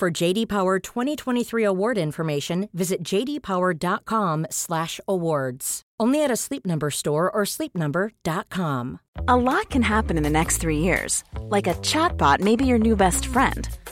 For JD Power 2023 award information, visit jdpower.com/awards. Only at a Sleep Number store or sleepnumber.com. A lot can happen in the next three years. Like a chatbot may be your new best friend.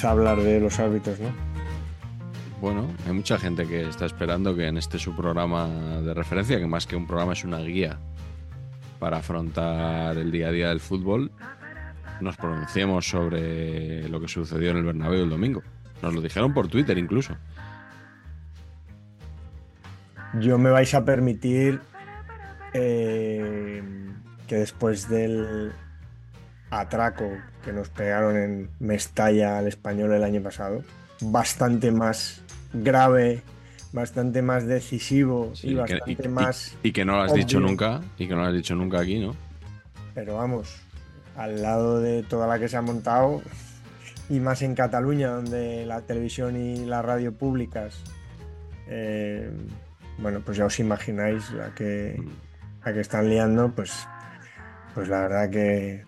Puedes hablar de los árbitros, ¿no? Bueno, hay mucha gente que está esperando que en este su programa de referencia, que más que un programa es una guía para afrontar el día a día del fútbol, nos pronunciemos sobre lo que sucedió en el Bernabéu el domingo. Nos lo dijeron por Twitter incluso. Yo me vais a permitir eh, que después del atraco que nos pegaron en Mestalla al español el año pasado, bastante más grave, bastante más decisivo Sí, y que- bastante y- más. y que no lo has dicho nunca, y que no lo has dicho nunca aquí, ¿no? Pero vamos, al lado de toda la que se ha montado, y más en Cataluña, donde la televisión y la radio públicas, eh, bueno, pues ya os imagináis la que, la que están liando, pues, pues la verdad que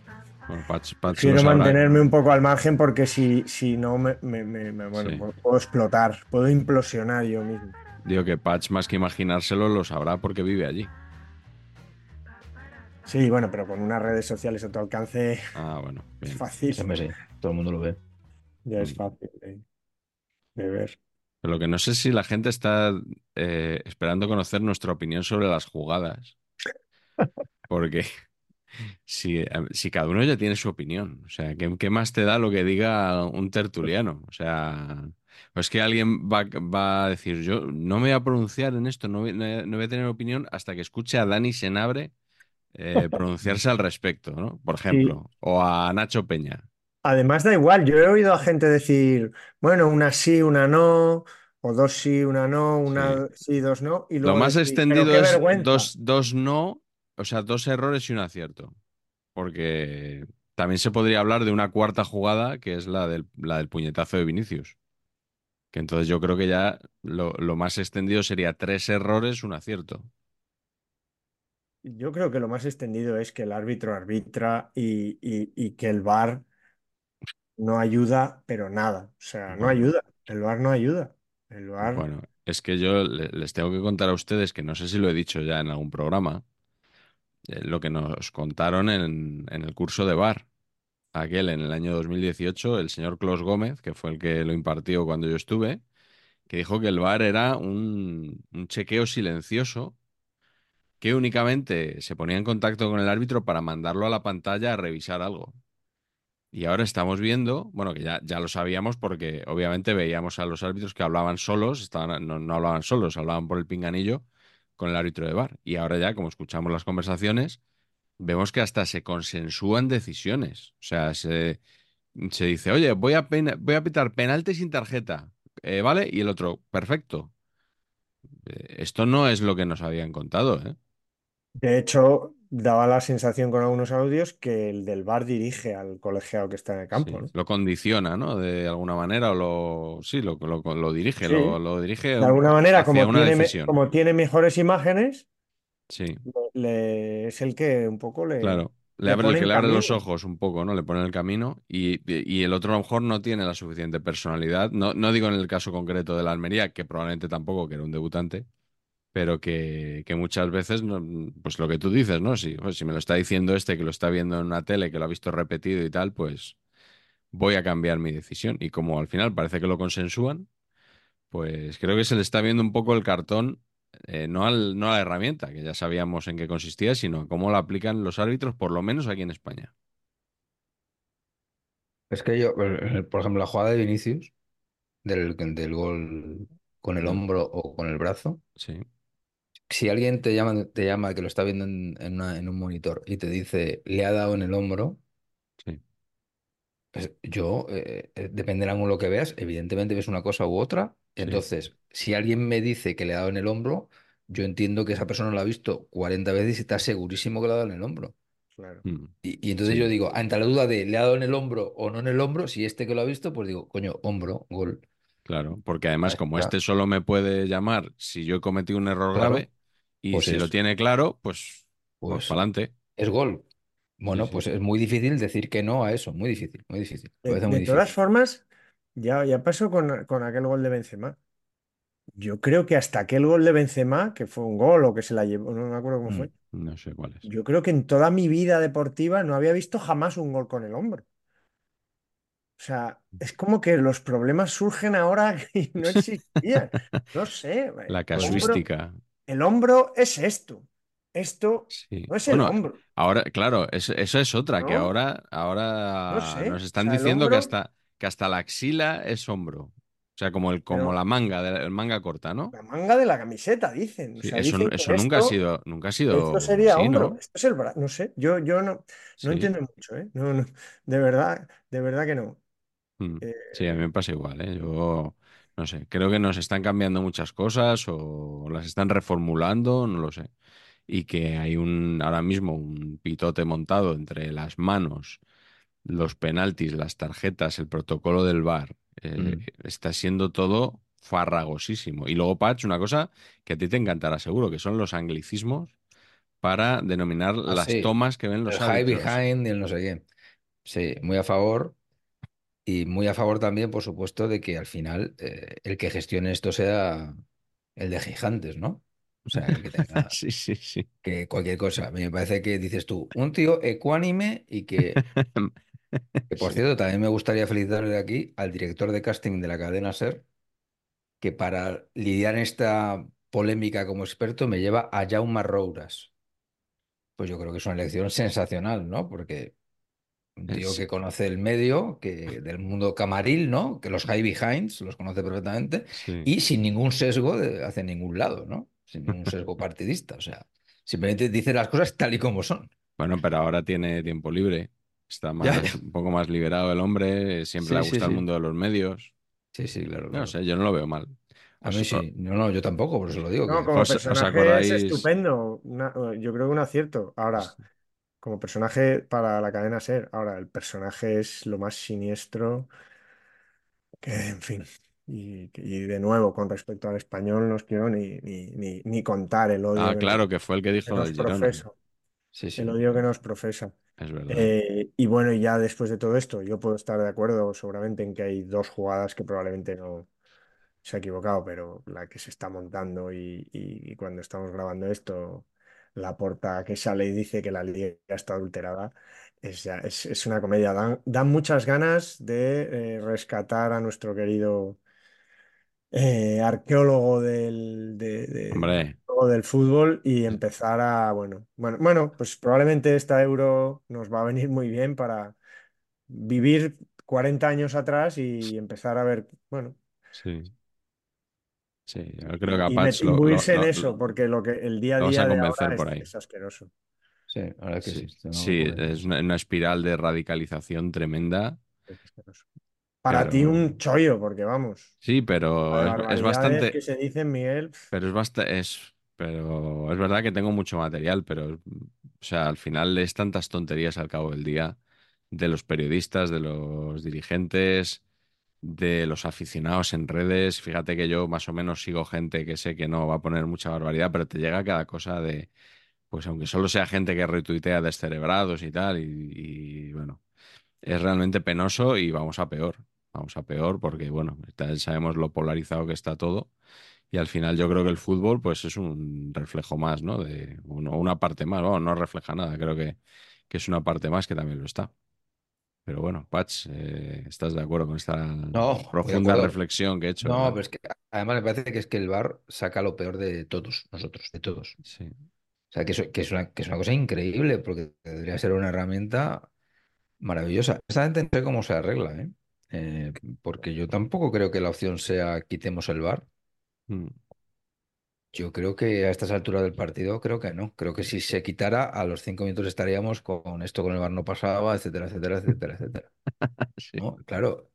Bueno, Patch, Patch lo quiero mantenerme un poco al margen porque si, si no me, me- me- me- bueno, Sí. puedo- puedo explotar, puedo implosionar yo mismo. Digo que Patch, más que imaginárselo, lo sabrá porque vive allí. Sí, bueno, pero con unas redes sociales a tu alcance Ah, bueno, es fácil, Hombre, sí, todo el mundo lo ve. ya es Mm. fácil de, de ver. Pero lo que no sé es si la gente está eh, esperando conocer nuestra opinión sobre las jugadas. Porque si, eh, si cada uno ya tiene su opinión, o sea, ¿qué, qué más te da lo que diga un tertuliano? O sea, o es que alguien va, va a decir, yo no me voy a pronunciar en esto, no voy, no voy a tener opinión hasta que escuche a Dani Senabre eh, pronunciarse al respecto, ¿no? Por ejemplo, o a Nacho Peña. Además, da igual, yo he oído a gente decir, bueno, una sí, una no, o dos sí, una no, una sí, dos no, y Lo más decir, "Pero extendido es vergüenza". dos, dos no, o sea, dos errores y un acierto. Porque también se podría hablar de una cuarta jugada, que es la del, la del puñetazo de Vinicius. Que entonces yo creo que ya lo, lo más extendido sería tres errores, un acierto. Yo creo que lo más extendido es que el árbitro arbitra y, y- y que el VAR no ayuda, pero nada. O sea, no ayuda. El VAR no ayuda. El VAR. Bueno, es que yo le- les tengo que contar a ustedes, que no sé si lo he dicho ya en algún programa, lo que nos contaron en, el curso de VAR. Aquel en el año 2018, el señor Clos Gómez, que fue el que lo impartió cuando yo estuve, que dijo que el VAR era un, un chequeo silencioso que únicamente se ponía en contacto con el árbitro para mandarlo a la pantalla a revisar algo. Y ahora estamos viendo, bueno, que ya, ya lo sabíamos porque obviamente veíamos a los árbitros que hablaban solos, estaban, no, no hablaban solos, hablaban por el pinganillo con el árbitro de VAR. Y ahora ya, como escuchamos las conversaciones, vemos que hasta se consensúan decisiones. O sea, se, se dice, oye, voy a, pena- voy a pitar penalti sin tarjeta, eh, ¿vale? Y el otro, perfecto. Eh, Esto no es lo que nos habían contado, ¿eh? De hecho, daba la sensación con algunos audios que el del VAR dirige al colegiado que está en el campo, Sí, ¿no? Lo condiciona, ¿no? De alguna manera, o lo, sí, lo, lo, lo dirige, Sí. lo, lo dirige De alguna manera, como tiene, decisión. como tiene mejores imágenes, Sí, le- es el que un poco le, claro. Le le abre, que le abre los ojos un poco, ¿no? Le pone el camino y, y el otro a lo mejor no tiene la suficiente personalidad. No, no digo en el caso concreto de la Almería, que probablemente tampoco, que era un debutante, pero que, que muchas veces, no- pues lo que tú dices, ¿no? Si, pues si me lo está diciendo este que lo está viendo en una tele, que lo ha visto repetido y tal, pues voy a cambiar mi decisión. Y como al final parece que lo consensúan, pues creo que se le está viendo un poco el cartón, eh, no al, no a la herramienta, que ya sabíamos en qué consistía, sino a cómo la aplican los árbitros, por lo menos aquí en España. Es que yo, eh, por ejemplo, la jugada de Vinicius, del, del gol con el Mm. hombro o con el brazo, Sí, si alguien te llama, te llama que lo está viendo en, en una- en un monitor y te dice, le ha dado en el hombro, sí. pues yo, eh, eh, depende del ángulo que veas, evidentemente ves una cosa u otra. Sí. Entonces, si alguien me dice que le ha dado en el hombro, yo entiendo que esa persona lo ha visto 40 veces y está segurísimo que le ha dado en el hombro. Claro. Mm. Y, y entonces Sí. yo digo, ante la duda de le ha dado en el hombro o no en el hombro, si este que lo ha visto, pues digo, coño, hombro, gol. Claro, porque además como este solo me puede llamar si yo he cometido un error Claro, grave y pues si lo tiene claro, pues, pues Pues para adelante. es gol. Bueno, sí. pues es muy difícil decir que no a eso, muy difícil, muy difícil. Me De, parece de muy todas difícil. formas, ya, ya pasó con, con aquel gol de Benzema. Yo creo que hasta aquel gol de Benzema, que fue un gol o que se la llevó, no me acuerdo cómo Mm. fue. No sé cuál es. Yo creo que en toda mi vida deportiva no había visto jamás un gol con el hombro. O sea, es como que los problemas surgen ahora y no existían. No sé, La el hombro, casuística. el hombro es esto. Esto Sí. no es el Bueno, hombro, ahora, claro, eso, eso es otra, que ahora, No ahora sé. nos O están sea, diciendo que hasta, que hasta la axila es hombro. O sea, como el, como pero la manga, el manga corta, ¿no? la manga de la camiseta, dicen. O Sí, sea, eso, dicen eso nunca ha esto, sido, nunca ha esto sido sería así, hombro, ¿no? esto es el brazo. No sé, yo, yo no, no Sí. entiendo mucho, ¿eh? No, no, de verdad, de verdad que no. Mm. Eh, Sí, a mí me pasa igual, ¿eh? Yo no sé, creo que nos están cambiando muchas cosas o las están reformulando, no lo sé. Y que hay un, ahora mismo un pitote montado entre las manos, los penaltis, las tarjetas, el protocolo del VAR. eh, Mm. está siendo todo farragosísimo. Y luego, Patch, una cosa que a ti te encantará seguro, que son los anglicismos para denominar Ah, las sí, tomas que ven el los high árbitros. behind y el no sé qué. Sí, muy a favor. Y muy a favor también, por supuesto, de que al final eh, el que gestione esto sea el de Gigantes, ¿no? O sea, el que tenga Sí, sí, sí. que cualquier cosa. Me parece que dices tú, un tío ecuánime y que, que, por cierto, también me gustaría felicitarle de aquí al director de casting de la cadena SER, que para lidiar en esta polémica como experto me lleva a Jaume Rouras. Pues yo creo que es una elección sensacional, ¿no? Porque un tío Es- que conoce el medio, que del mundo camaril, ¿no? Que los high behinds los conoce perfectamente sí. y sin ningún sesgo de, hacia ningún lado, ¿no? Sin ningún sesgo partidista. O sea, simplemente dice las cosas tal y como son. Bueno, pero ahora tiene tiempo libre. Está más, ya. un poco más liberado el hombre. Siempre le Sí, sí, gusta el mundo de los medios. Sí, sí, claro, No claro. sé, yo no lo veo mal. A mí sí. No, no, yo tampoco, por eso lo digo. no, Que... como ¿Os, os personaje es acordáis? estupendo. una- yo creo que un acierto. Ahora, como personaje para la cadena SER, ahora el personaje es lo más siniestro que, en fin. Y, y de nuevo, con respecto al español, no os quiero ni, ni, ni, ni contar el odio Ah, que nos, claro, que fue el que que dijo del Girona. profesa. Sí, El sí. odio que nos profesa. Es verdad. Eh, y bueno, y ya después de todo esto, yo puedo estar de acuerdo seguramente en que hay dos jugadas que probablemente no se ha equivocado, pero la que se está montando y, y- y cuando estamos grabando esto, la porta que sale y dice que la liga está adulterada, es, ya- es, es una comedia. Dan, dan muchas ganas de eh, rescatar a nuestro querido eh, arqueólogo del, de- de- del fútbol y empezar a, bueno, bueno, bueno, pues probablemente esta euro nos va a venir muy bien para vivir 40 años atrás y empezar a ver, bueno, sí. Sí, yo creo que a y Patch met- lo, lo- en lo- eso, porque lo que el día a día a de convencer ahora por es, ahí. es asqueroso. Sí, es que sí. Sí, es una, una espiral de radicalización tremenda, es asqueroso. Para ti un chollo, porque vamos, sí, pero es, es bastante, que se dicen, Miguel, pero es bastante, es, pero es verdad que tengo mucho material, pero, o sea, al final es tantas tonterías al cabo del día de los periodistas, de los dirigentes, de los aficionados en redes. Fíjate que yo más o menos sigo gente que sé que no va a poner mucha barbaridad, pero te llega cada cosa de, pues aunque solo sea gente que retuitea descerebrados y tal, y, bueno, es realmente penoso y vamos a peor. Vamos a peor porque, bueno, sabemos lo polarizado que está todo Y al final yo creo que el fútbol pues es un reflejo más, ¿no? De una parte más, Bueno, no refleja nada, creo que, que es una parte más que también lo está. Pero bueno, Patch, eh, ¿estás de acuerdo con esta No, profunda reflexión que he hecho, No, verdad? pero es que además me parece que es que el VAR saca lo peor de todos nosotros, de todos. Sí. O sea, que, eso- que es una, que es una cosa increíble, porque debería ser una herramienta maravillosa. Exactamente no sé cómo se arregla, ¿eh? Eh, porque yo tampoco creo que la opción sea quitemos el VAR. Mm. Yo creo que a estas alturas del partido, creo que no. Creo que si se quitara, a los cinco minutos estaríamos con esto con el VAR no pasaba, etcétera, etcétera, etcétera, etcétera. Sí, ¿No? Claro.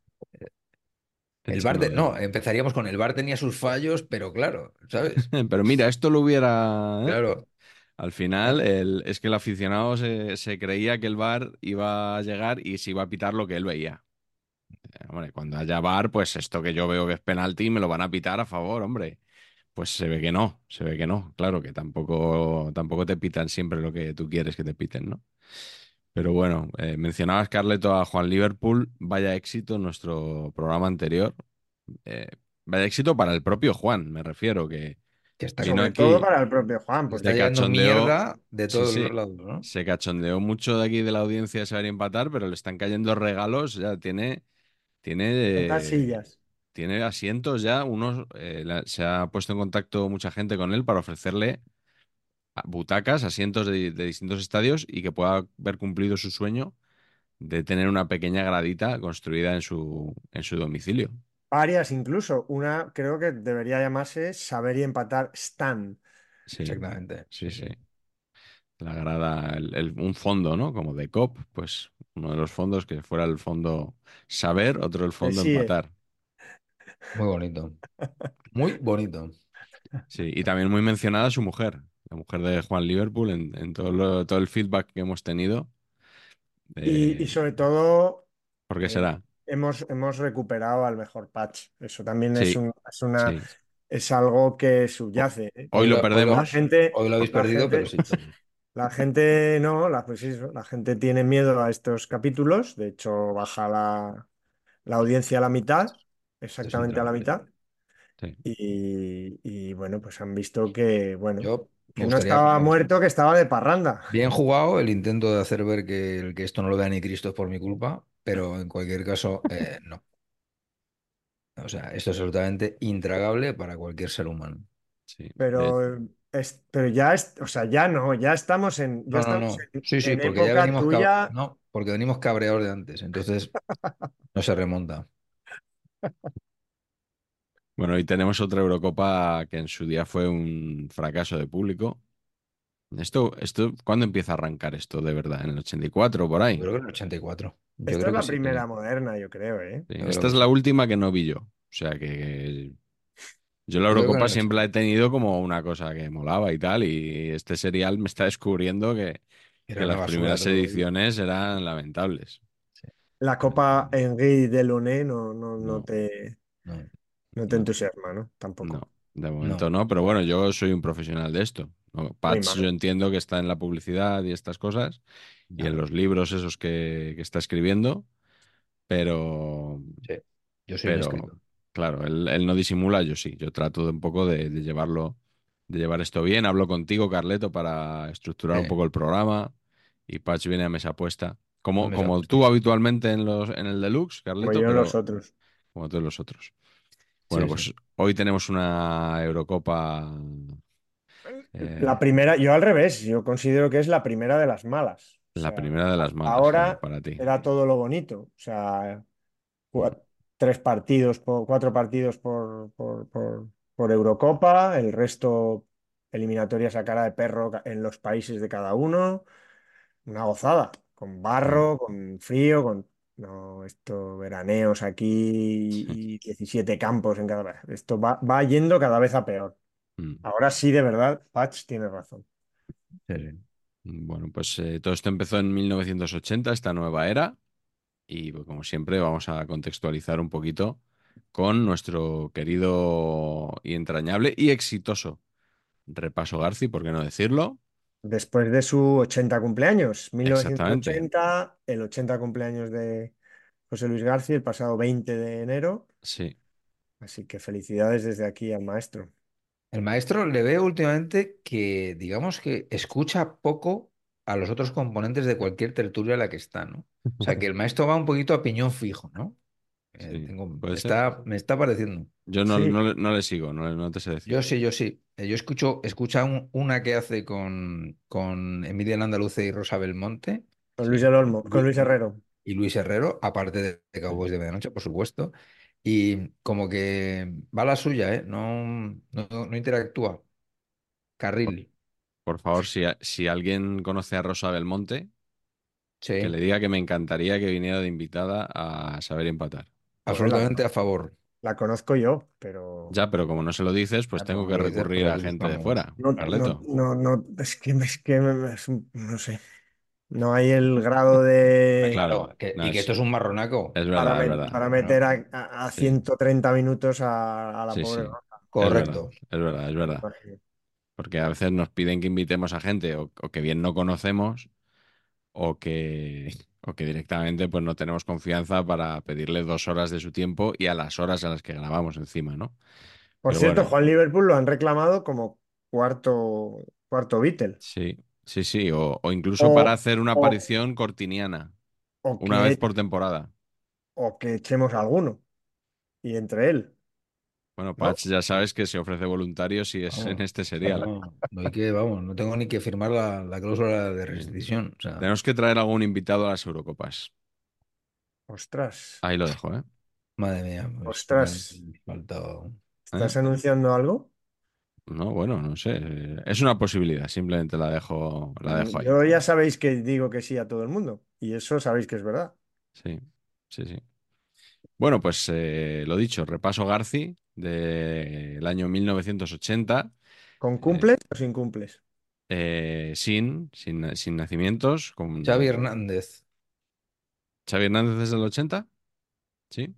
El hecho VAR, no empezaríamos con el VAR tenía sus fallos, pero claro, ¿sabes? Pero mira, esto lo hubiera, ¿eh? Claro. Al final, el- es que el aficionado se, se creía que el VAR iba a llegar y se iba a pitar lo que él veía. Eh, Hombre, cuando haya VAR, pues esto que yo veo que es penalti me lo van a pitar a favor, hombre. Pues se ve que no, se ve que no. Claro que tampoco, tampoco te pitan siempre lo que tú quieres que te piten, ¿no? Pero bueno, eh, mencionabas, Carleto, a Juan Liverpool. Vaya éxito en nuestro programa anterior. Eh, vaya éxito para el propio Juan, me refiero, que Que está Sobre aquí, todo para el propio Juan, está porque se yendo cachondeó. mierda de todos sí. los lados, ¿no? Se cachondeó mucho de aquí de la audiencia de saber empatar, pero le están cayendo regalos. Ya tiene, tiene, eh, sillas. Tiene asientos ya. Unos, eh, la- se ha puesto en contacto mucha gente con él para ofrecerle a- butacas, asientos de, de distintos estadios y que pueda haber cumplido su sueño de tener una pequeña gradita construida en su, en su domicilio. Varias incluso. Una creo que debería llamarse Saber y Empatar Stan. Sí, Exactamente. sí, sí. La grada, el- el- un fondo, ¿no? Como de COP, pues uno de los fondos que fuera el fondo saber, otro el fondo Sí, eh. empatar. Muy bonito. Muy bonito. Sí, y también muy mencionada su mujer, la mujer de Juan Liverpool, en, en todo, lo- todo el feedback que hemos tenido. Y, y Eh, sobre todo, ¿por qué eh, será? hemos, hemos recuperado al mejor patch. Eso también es, Sí, un- es una, sí. es algo que subyace. ¿eh? Hoy lo lo- perdemos. La gente, Hoy lo habéis la perdido, gente- pero sí. La gente no, la, pues sí, la gente tiene miedo a estos capítulos. De hecho, baja la, la audiencia a la mitad, exactamente a la mitad. Sí. Y, y, bueno, pues han visto que, bueno, Yo que no estaba muerto, que estaba de parranda. Bien jugado el intento de hacer ver que, el que esto no lo vea ni Cristo es por mi culpa, pero en cualquier caso, eh, no. O sea, esto es absolutamente intragable para cualquier ser humano. sí. De- Pero, es, pero ya es, o sea, ya no, ya estamos en, ya No, no, estamos no. en, Sí, sí, porque ya venimos cab- tuya. No, porque venimos cabreados de antes, entonces no se remonta. Bueno, hoy tenemos otra Eurocopa que en su día fue un fracaso de público. Esto, esto, ¿cuándo empieza a arrancar esto de verdad? ¿En el 84 por ahí? Yo creo que en el 84. Yo Esta creo es la que primera que- moderna, yo creo, ¿eh? Sí, Yo creo Esta es la última que no vi yo. O sea que yo la Eurocopa siempre la he tenido como una cosa que molaba y tal. Y este serial me está descubriendo que, que las primeras todo. ediciones eran lamentables. La Copa Henri Delaunay no, no, no No. te, No, no te No. entusiasma, ¿no? Tampoco. No, de momento No. no, pero bueno, yo soy un profesional de esto. mal. yo entiendo que está en la publicidad y estas cosas y en los libros esos que, que está escribiendo, pero, Sí, yo soy un pero escritor. claro, él, él no disimula, yo sí, yo trato de un poco de, de llevarlo, de llevar esto bien. Hablo contigo, Carleto, para estructurar un Sí. poco el programa y Patch viene a mesa puesta. Como, como tú habitualmente en, los, en el Deluxe, Como Carleto, yo en los otros. como todos los otros. Bueno, Sí, pues sí. hoy tenemos una Eurocopa. eh, La primera, yo al revés, yo considero que es la primera de las malas. O la sea, primera de las malas ahora bueno, para ti. era todo lo bonito. O sea, tres partidos, por, cuatro partidos por, por, por- por Eurocopa, el resto eliminatorias a cara de perro en los países de cada uno. Una gozada, con barro, con frío, con... No, esto, veraneos aquí y 17 campos en cada... Esto va, va yendo cada vez a peor. Mm. Ahora sí, de verdad, Patch tiene razón. Sí, sí. Bueno, pues eh, todo esto empezó en 1980, esta nueva era, y pues, como siempre vamos a contextualizar un poquito con nuestro querido y entrañable y exitoso repaso Garci, ¿por qué no decirlo? Después de su 80 cumpleaños, Exactamente. 1980, el 80 cumpleaños de José Luis García, el pasado 20 de enero. Sí, Así que felicidades desde aquí al maestro. El maestro le veo últimamente que, digamos que escucha poco a los otros componentes de cualquier tertulia a la que está, ¿no? O sea, que el maestro va un poquito a piñón fijo, ¿no? Eh, Sí, tengo, me está, me está pareciendo. Yo no, Sí, no, le no le sigo, no, le- no te sé decir. Yo sí, yo sí. Eh, Yo escucho, escucha un- una que hace con, con Emilia Landaluce y Rosa Belmonte con Luis Olmo, con y, Luis Herrero. y Luis Herrero, aparte de, de Cowboys de Medianoche, por supuesto. Y como que va a la suya, ¿eh? No, no, no interactúa. Carril. Por favor, si, a- si alguien conoce a Rosa Belmonte, que le diga que me encantaría que viniera de invitada a saber empatar. La, absolutamente a favor. la conozco yo, pero Ya, pero como no se lo dices, pues tengo que recurrir a gente de fuera, no, no, Carleto. no, no, es que, es que me- es un- no sé. No hay el grado de Claro, que- no, y que es, esto es un marronaco. es para, verdad, es me- verdad. para meter a, a- a Sí, 130 minutos a, a la sí, pobre sí. Es verdad, Correcto. es verdad, es verdad. Porque a veces nos piden que invitemos a gente o, o que bien no conocemos o que, o que directamente pues no tenemos confianza para pedirle dos horas de su tiempo y a las horas a las que grabamos encima, ¿no? Por Pero cierto, bueno, Juan Liverpool lo han reclamado como cuarto, cuarto Beatle. sí, sí, sí. O, o incluso para hacer una o, aparición cortiniana, una vez por temporada. o que echemos alguno. Y entre él, Bueno, ¿no? Patch, ya sabes que se ofrece voluntario si es en este serial. no, no hay que, vamos, no tengo ni que firmar la, la cláusula de Sí. rescisión. O sea, Tenemos que traer algún invitado a las Eurocopas. Ostras, Ahí lo dejo, ¿eh? madre mía, pues ostras, faltado. ¿Eh? ¿estás anunciando algo? No, bueno, no sé. Es una posibilidad, simplemente la dejo, la dejo ahí. Yo ya sabéis que digo que sí a todo el mundo. Y eso sabéis que es verdad. Sí, sí, sí. Bueno, pues eh, lo dicho, repaso Garci del año 1980, ¿Con eh, cumples o sin cumples? eh, sin, sin, sin nacimientos, con Xavi Hernández. Xavi Hernández es del 80, ¿sí?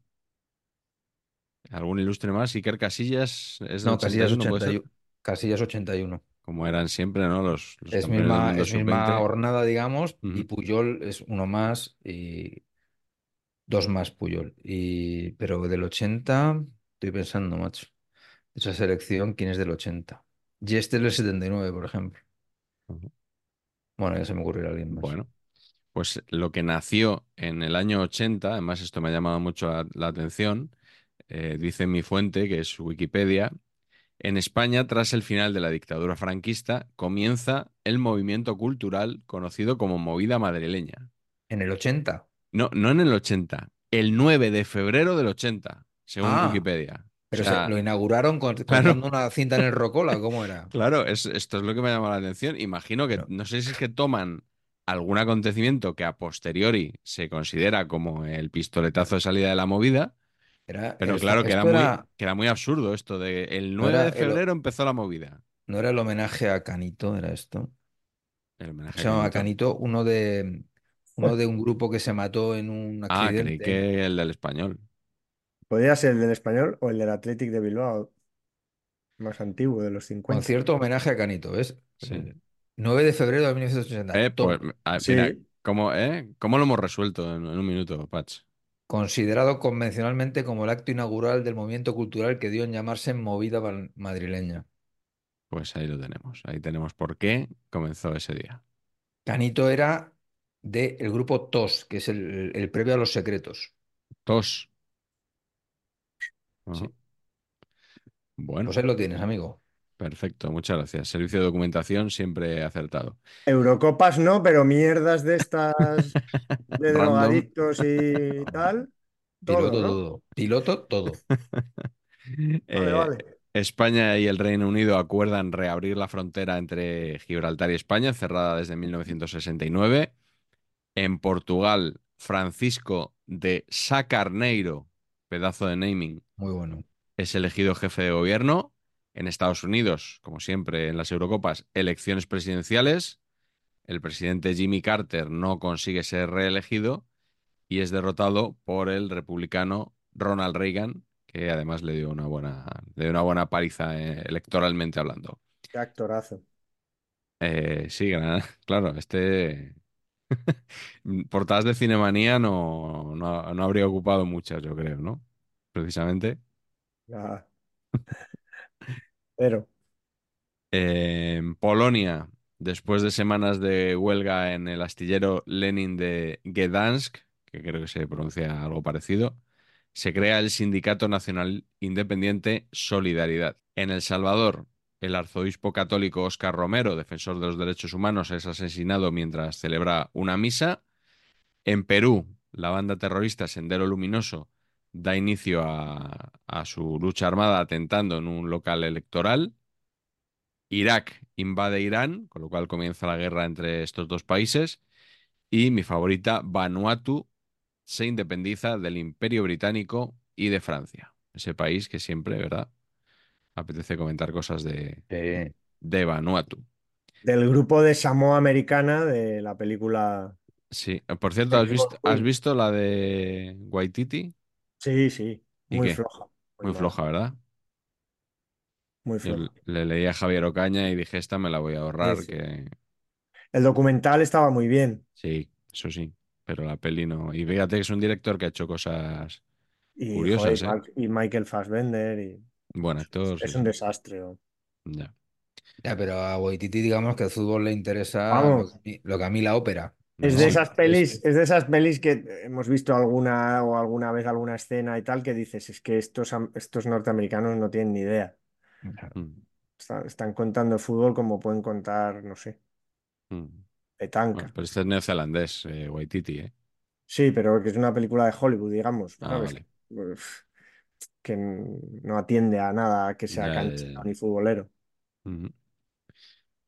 ¿Algún ilustre más? Iker Casillas es del No, Casillas 81, ¿puede ser? 81. Casillas 81. Como eran siempre, ¿no? Los, los Es misma, es misma sub-20. hornada, digamos, y. Puyol es uno más y dos más Puyol. Y, pero del 80, estoy pensando, macho. De esa selección, ¿quién es del 80? Y este es del 79, por ejemplo. Ujú. Bueno, ya se me ocurrirá alguien más. Bueno, pues lo que nació en el año 80, además esto me ha llamado mucho la, la atención, eh, dice mi fuente, que es Wikipedia, en España, tras el final de la dictadura franquista, comienza el movimiento cultural conocido como Movida Madrileña. En el 80. No, no en el 80, el 9 de febrero del 80, según Ah, Wikipedia. O pero se, lo inauguraron con- claro, una cinta en el Rocola, ¿cómo era? claro, es, esto es lo que me ha llamado la atención. Imagino que, no sé si es que toman algún acontecimiento que a posteriori se considera como el pistoletazo de salida de la movida, era, pero claro, queda esto muy, era, queda muy absurdo esto de el no 9 era de el, febrero empezó la movida. no era el homenaje a Canito, era esto. El homenaje a Se llamaba Canito. Canito, uno de, uno de un grupo que se mató en un Ah, creí accidente. que el del español. Podría ser el del español o el del Athletic de Bilbao, más antiguo, de los 50. Concierto homenaje a Canito, ¿ves? Sí. Eh, 9 de febrero de 1980. Eh, pues, ah, mira, Sí, ¿cómo, eh? ¿Cómo lo hemos resuelto en, en un minuto, Patch? Considerado convencionalmente como el acto inaugural del movimiento cultural que dio en llamarse Movida Madrileña. Pues ahí lo tenemos. Ahí tenemos por qué comenzó ese día. Canito era del grupo TOS, que es el, el previo a Los Secretos. Tos. Ajá. Sí. Bueno, Pues ahí lo tienes, amigo. perfecto. Muchas gracias. Servicio de documentación siempre acertado. Eurocopas no, pero mierdas de estas de drogadictos y tal, todo, Piloto ¿no? todo. Piloto todo. Vale, Eh, vale. España y el Reino Unido acuerdan reabrir la frontera entre Gibraltar y España, cerrada desde 1969. En Portugal, Francisco de Sá Carneiro, pedazo de naming, Muy bueno. es elegido jefe de gobierno. En Estados Unidos, como siempre en las Eurocopas, elecciones presidenciales. El presidente Jimmy Carter no consigue ser reelegido y es derrotado por el republicano Ronald Reagan, que además le dio una buena, le dio una buena paliza eh, electoralmente hablando. Qué actorazo. Eh, sí, claro, este portadas de Cinemanía no, no, no habría ocupado muchas, yo creo, ¿no? Precisamente. Ah, Pero, En Polonia, después de semanas de huelga en el astillero Lenin de Gdansk, que creo que se pronuncia algo parecido, se crea el Sindicato Nacional Independiente Solidaridad. En El Salvador, el arzobispo católico Óscar Romero, defensor de los derechos humanos, es asesinado mientras celebra una misa. En Perú, la banda terrorista Sendero Luminoso da inicio a, a su lucha armada atentando en un local electoral. Irak invade Irán, con lo cual comienza la guerra entre estos dos países. Y mi favorita, Vanuatu, se independiza del Imperio Británico y de Francia. Ese país que siempre, ¿verdad? Apetece comentar cosas de, Eh, de Vanuatu. Del grupo de Samoa Americana de la película. Sí, por cierto, ¿has visto, has visto la de Waititi? Sí, sí, ¿Y muy qué? floja. Muy mala, floja, ¿verdad? Muy Yo floja. le leí a Javier Ocaña y dije, esta me la voy a ahorrar, Sí, que El documental estaba muy bien. sí, eso sí, pero la peli no. Y fíjate que es un director que ha hecho cosas Y, joder, curiosas, y ¿eh? Mark- y Michael Fassbender. Y... Buen actor, sí, Es un sí. desastre. ¿no? Ya. ya, pero a Waititi digamos que el fútbol le interesa Vamos. lo, que- lo que a mí la ópera. Es de esas pelis, es de esas pelis que hemos visto alguna o alguna vez alguna escena y tal que dices, es que estos, estos norteamericanos no tienen ni idea. Mm, Están, están contando fútbol como pueden contar, no sé, mm. petanca. Bueno, pero este es neozelandés, eh, Waititi, ¿eh? Sí, pero que es una película de Hollywood, digamos, Ah, ¿sabes? vale. Uf, Que no atiende a nada que sea Ya, ya, canchero ya. ni futbolero.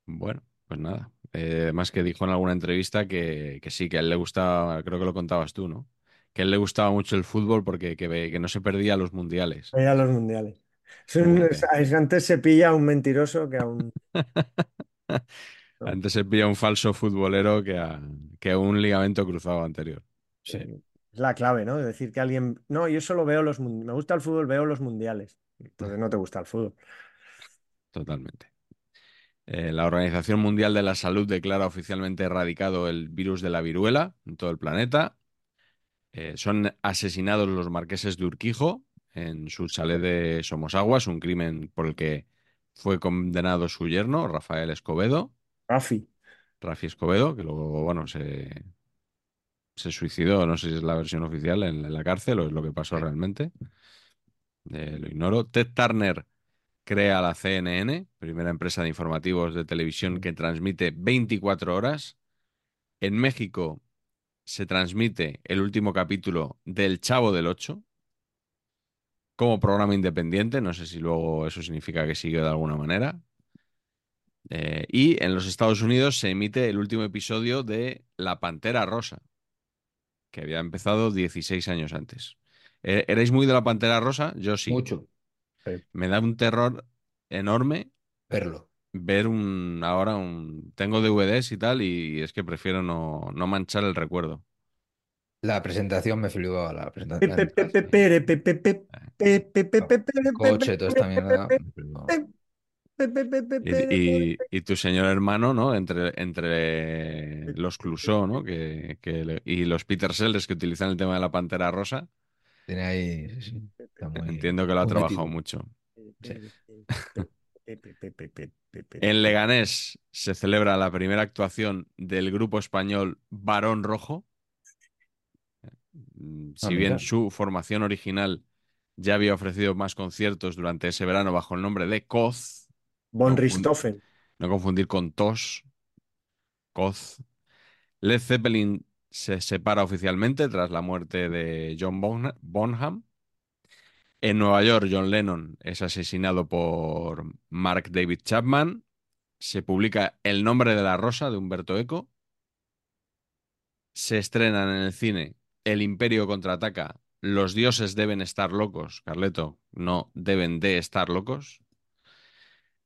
Bueno, pues nada. Eh, además que dijo en alguna entrevista que, que sí, que a él le gustaba, creo que lo contabas tú, ¿no? Que a él le gustaba mucho el fútbol porque que, ve- que no se perdía los mundiales. Vaya a los mundiales. Es un- es- es- antes se pilla a un mentiroso que a un... Antes se pilla un falso futbolero que a, que a un ligamento cruzado anterior. Sí. Es la clave, ¿no? De decir que alguien, no, yo solo veo los, me gusta el fútbol, veo los mundiales. Entonces no te gusta el fútbol. Totalmente. Eh, la Organización Mundial de la Salud declara oficialmente erradicado el virus de la viruela en todo el planeta. Eh, son asesinados los marqueses de Urquijo en su chalet de Somosaguas, un crimen por el que fue condenado su yerno, Rafael Escobedo, Rafi. Rafi Escobedo, que luego, bueno, se, se suicidó, no sé si es la versión oficial, en, en la cárcel o es lo que pasó realmente. Eh, lo ignoro. Ted Turner crea la CNN, primera empresa de informativos de televisión que transmite 24 horas. En México se transmite el último capítulo del Chavo del Ocho como programa independiente. No sé si luego eso significa que siguió de alguna manera. Eh, y en los Estados Unidos se emite el último episodio de La Pantera Rosa, que había empezado 16 años antes. Eh, ¿Erais muy de La Pantera Rosa? Yo sí. Mucho. Me da un terror enorme verlo. Ver un ahora un tengo DVDs y tal y es que prefiero no, no manchar el recuerdo. La presentación me flipaba la presentación. Coche, esta mierda. Y, y, tu señor hermano, ¿no? Entre, entre los Clouseau, ¿no? Que, que, y los Peter Sellers que utilizan el tema de la pantera rosa. Tiene ahí. sí, sí, está muy- entiendo que lo ha trabajado mucho. Sí. En Leganés se celebra la primera actuación del grupo español Barón Rojo. Mm, Si Ah, bien su formación original ya había ofrecido más conciertos durante ese verano bajo el nombre de Coz, Von Richthofen. no confundir con Tos, Coz. Led Zeppelin se separa oficialmente tras la muerte de John Bonha- Bonham. En Nueva York, John Lennon es asesinado por Mark David Chapman. Se publica El nombre de la rosa de Humberto Eco. Se estrenan en el cine El Imperio contraataca. Los dioses deben estar locos. Carleto, no deben de estar locos.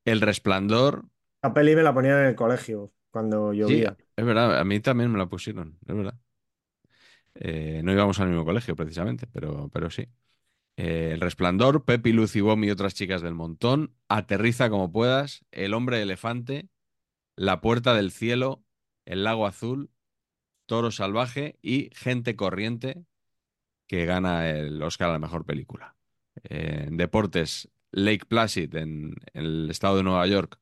El Resplandor. La peli me la ponían en el colegio cuando Sí, llovía. Es verdad, a mí también me la pusieron, es verdad. Eh, no íbamos al mismo colegio precisamente, pero, pero sí. Eh, El Resplandor, Pepi, Lucy Bom y otras chicas del montón. Aterriza como puedas. El hombre elefante. La puerta del cielo. El lago azul. Toro salvaje y Gente corriente que gana el Oscar a la mejor película. Eh, en deportes, Lake Placid en el estado de Nueva York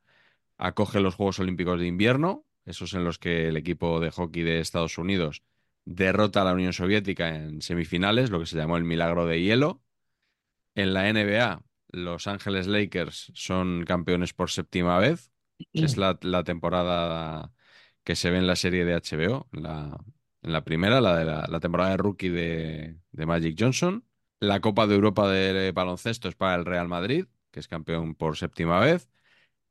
acoge los Juegos Olímpicos de Invierno, esos en los que el equipo de hockey de Estados Unidos derrota a la Unión Soviética en semifinales, lo que se llamó el milagro de hielo. En la NBA, los Ángeles Lakers son campeones por séptima vez. Es la, la temporada que se ve en la serie de HBO, la, en la primera, la de la, la temporada de rookie de, de Magic Johnson. La Copa de Europa de baloncesto es para el Real Madrid, que es campeón por séptima vez.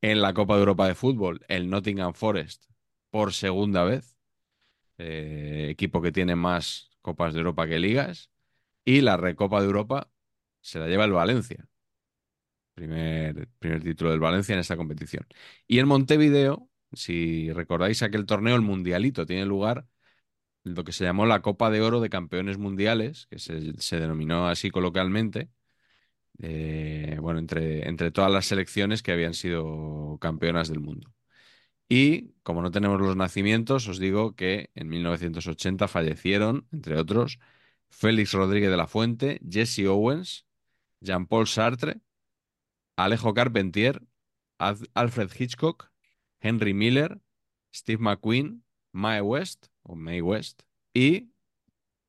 En la Copa de Europa de fútbol, el Nottingham Forest por segunda vez, eh, equipo que tiene más Copas de Europa que ligas. Y la Recopa de Europa se la lleva el Valencia. Primer, primer título del Valencia en esta competición. Y en Montevideo, si recordáis aquel torneo, el Mundialito, tiene lugar lo que se llamó la Copa de Oro de Campeones Mundiales, que se, se denominó así coloquialmente, eh, bueno, entre, entre todas las selecciones que habían sido campeonas del mundo. Y como no tenemos los nacimientos, os digo que en 1980 fallecieron, entre otros, Félix Rodríguez de la Fuente, Jesse Owens, Jean-Paul Sartre, Alejo Carpentier, Al- Alfred Hitchcock, Henry Miller, Steve McQueen, Mae West o Mae West y,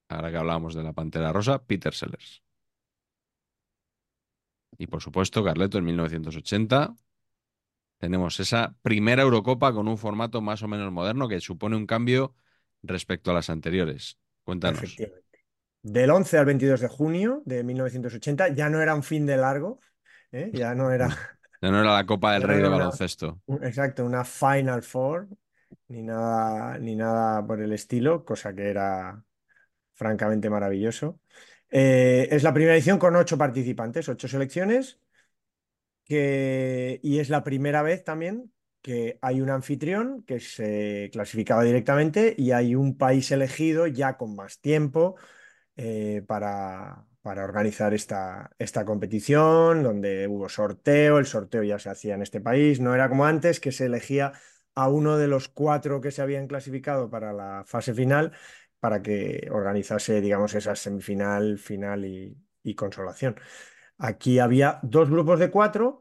ahora que hablábamos de la Pantera Rosa, Peter Sellers. Y por supuesto, Carleto en 1980 tenemos esa primera Eurocopa con un formato más o menos moderno que supone un cambio respecto a las anteriores. Cuéntanos. Efectivamente. Del 11 al 22 de junio de 1980 ya no era un fin de largo, ¿eh? ya no era, Ya no era la Copa del Ya Rey de una- baloncesto. exacto, una Final Four, ni nada, ni nada por el estilo, cosa que era francamente maravilloso. Eh, es la primera edición con ocho participantes, ocho selecciones, y es la primera vez también que hay un anfitrión que se clasificaba directamente y hay un país elegido ya con más tiempo eh, para, para organizar esta, esta competición, donde hubo sorteo, el sorteo ya se hacía en este país, no era como antes, que se elegía a uno de los cuatro que se habían clasificado para la fase final para que organizase, digamos, esa semifinal, final y, y consolación. Aquí había dos grupos de cuatro,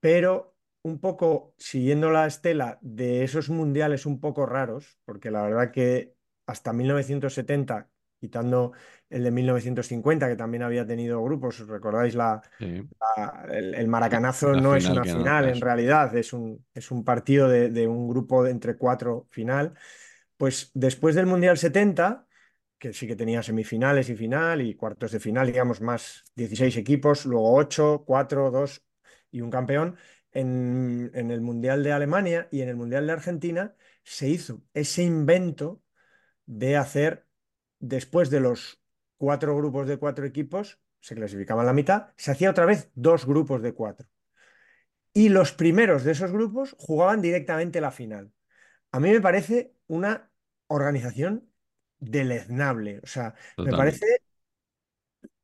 pero un poco siguiendo la estela de esos mundiales un poco raros, porque la verdad que hasta 1970, quitando el de 1950, que también había tenido grupos, ¿recordáis la, Sí. la- el, el maracanazo La no es una no, final, en realidad es un, es un partido de, de un grupo de entre cuatro final. Pues después del Mundial 70, que sí que tenía semifinales y final y cuartos de final, digamos, más 16 equipos, luego 8, 4, 2 y un campeón, en, en el Mundial de Alemania y en el Mundial de Argentina se hizo ese invento de hacer, después de los cuatro grupos de cuatro equipos, se clasificaban la mitad, se hacía otra vez dos grupos de cuatro. Y los primeros de esos grupos jugaban directamente la final. A mí me parece una organización deleznable. O sea, me parece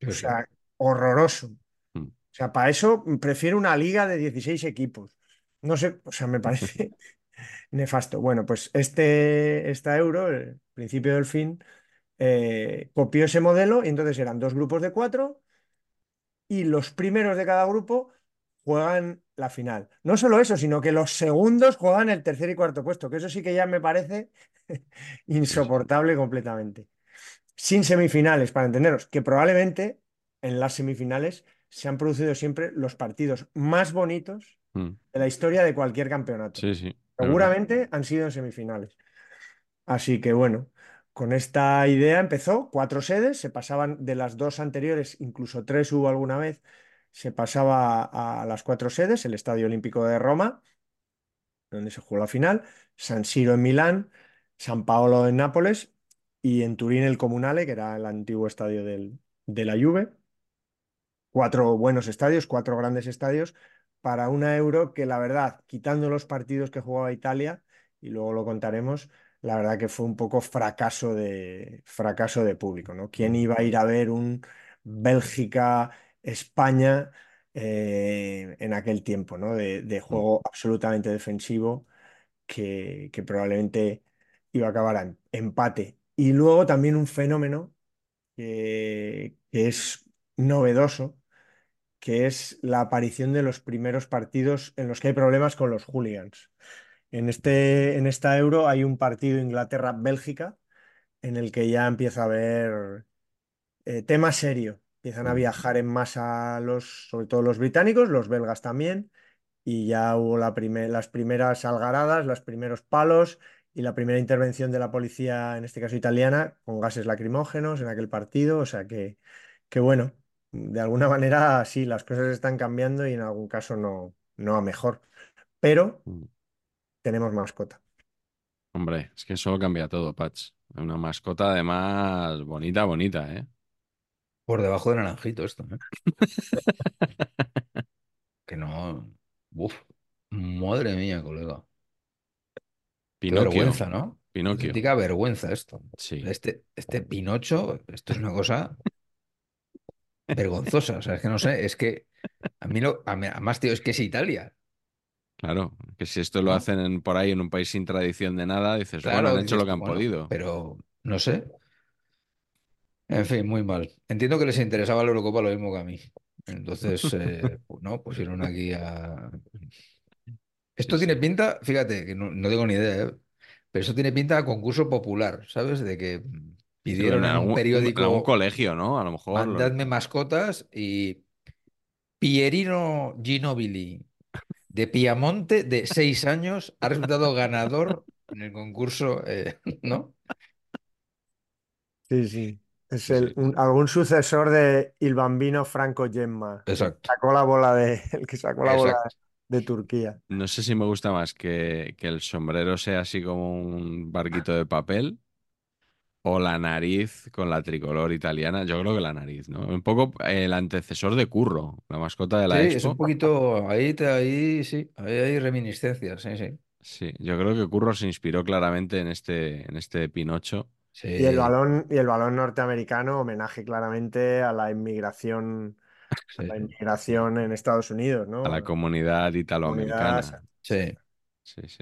o sea, horroroso. Mm. O sea, para eso prefiero una liga de 16 equipos. No sé, o sea, me parece nefasto. Bueno, pues este, esta Euro, el principio del fin, eh, copió ese modelo y entonces eran dos grupos de cuatro y los primeros de cada grupo juegan la final. No solo eso, sino que los segundos juegan el tercer y cuarto puesto, que eso sí que ya me parece insoportable completamente. Sin semifinales, para entenderos, que probablemente en las semifinales se han producido siempre los partidos más bonitos Mm. de la historia de cualquier campeonato. Sí, sí. es verdad. Seguramente han sido en semifinales. Así que bueno, con esta idea empezó, cuatro sedes, se pasaban de las dos anteriores, incluso tres hubo alguna vez, se pasaba a, las cuatro sedes, el Estadio Olímpico de Roma, donde se jugó la final, San Siro en Milán, San Paolo en Nápoles y en Turín el Comunale, que era el antiguo estadio del- de la Juve. Cuatro buenos estadios, cuatro grandes estadios para una Euro que la verdad, quitando los partidos que jugaba Italia, y luego lo contaremos, la verdad que fue un poco fracaso de, fracaso de público, ¿no? ¿Quién iba a ir a ver un Bélgica-España eh, en aquel tiempo, ¿no? De, de juego absolutamente defensivo que, que probablemente iba a acabar en empate. Y luego también un fenómeno que, que es novedoso que es la aparición de los primeros partidos en los que hay problemas con los hooligans. En, este, en esta Euro hay un partido Inglaterra-Bélgica en el que ya empieza a haber eh, tema serio. Empiezan a viajar en masa los, sobre todo los británicos, los belgas también, y ya hubo la las primeras algaradas, los primeros palos y la primera intervención de la policía, en este caso italiana, con gases lacrimógenos en aquel partido. O sea que, que bueno, de alguna manera sí, las cosas están cambiando y en algún caso no, no a mejor. Pero Mm. tenemos mascota. Hombre, es que eso cambia todo, Patch. Una mascota además bonita, bonita, ¿eh? Por debajo de naranjito esto, ¿eh? Que no. Uf. Madre mía, colega. Qué Pinocchio. vergüenza, ¿no? Pinocchio. Auténtica vergüenza esto. Sí. Este, este Pinocho, esto es una cosa vergonzosa. O sea, es que no sé, es que a mí lo, además, tío, es que es Italia. Claro, que si esto lo hacen en- por ahí en un país sin tradición de nada, dices, Claro, bueno, han hecho dices lo que han bueno, podido. Pero no sé. En fin, muy mal. Entiendo que les interesaba la Eurocopa lo mismo que a mí. Entonces, eh, pues no, pusieron aquí a. Esto Sí, tiene pinta, fíjate, que no, no tengo ni idea, ¿eh? Pero eso tiene pinta a concurso popular, ¿sabes? De que pidieron en en un algún, en algún periódico, colegio, ¿no? A lo mejor. mandadme mascotas y Pierino Ginobili de Piamonte, de seis años, ha resultado ganador en el concurso, eh, ¿no? Sí, sí. Es Sí, el, sí. un- algún sucesor de Il Bambino Franco Gemma, el que Exacto, sacó la bola de, el que sacó la bola exacto. de Turquía. No sé si me gusta más que, que el sombrero sea así como un barquito de papel o la nariz con la tricolor italiana. Yo creo que la nariz, ¿no? Un poco el antecesor de Curro, la mascota de Sí, la es un poquito, ahí, te, ahí sí, ahí hay reminiscencias, sí, sí. Sí, yo creo que Curro se inspiró claramente en este, en este Pinocho. Y el balón, y el balón norteamericano, homenaje claramente a la inmigración, a la inmigración en Estados Unidos, a ¿no? la A la comunidad comunidad, italoamericana. sí. Sí, sí.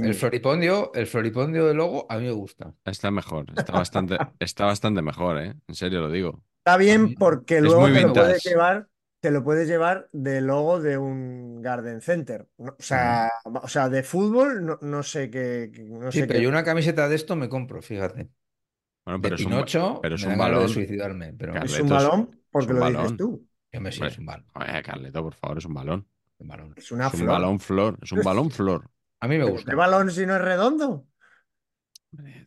El floripondio, el floripondio de logo a mí me gusta. Está mejor, está bastante, está bastante mejor, ¿eh? En serio lo digo. Está A bien porque Es luego te lo puedes llevar, te lo puedes llevar de logo de un Garden Center. O sea, o sea, de fútbol no, no sé qué, qué- no Sí, sé pero qué. yo una camiseta de esto me compro, fíjate. Bueno, De pero es un, ba- Pinocho pero es me un dan ganas de balón. suicidarme, pero Es un balón es porque un lo dices balón. tú. yo me sí, es un balón, Oye, Carleto, por favor, es un balón. un balón. Es una Es un flor. balón flor, es un balón flor. A mí me ¿Pero qué gusta, balón si no es redondo?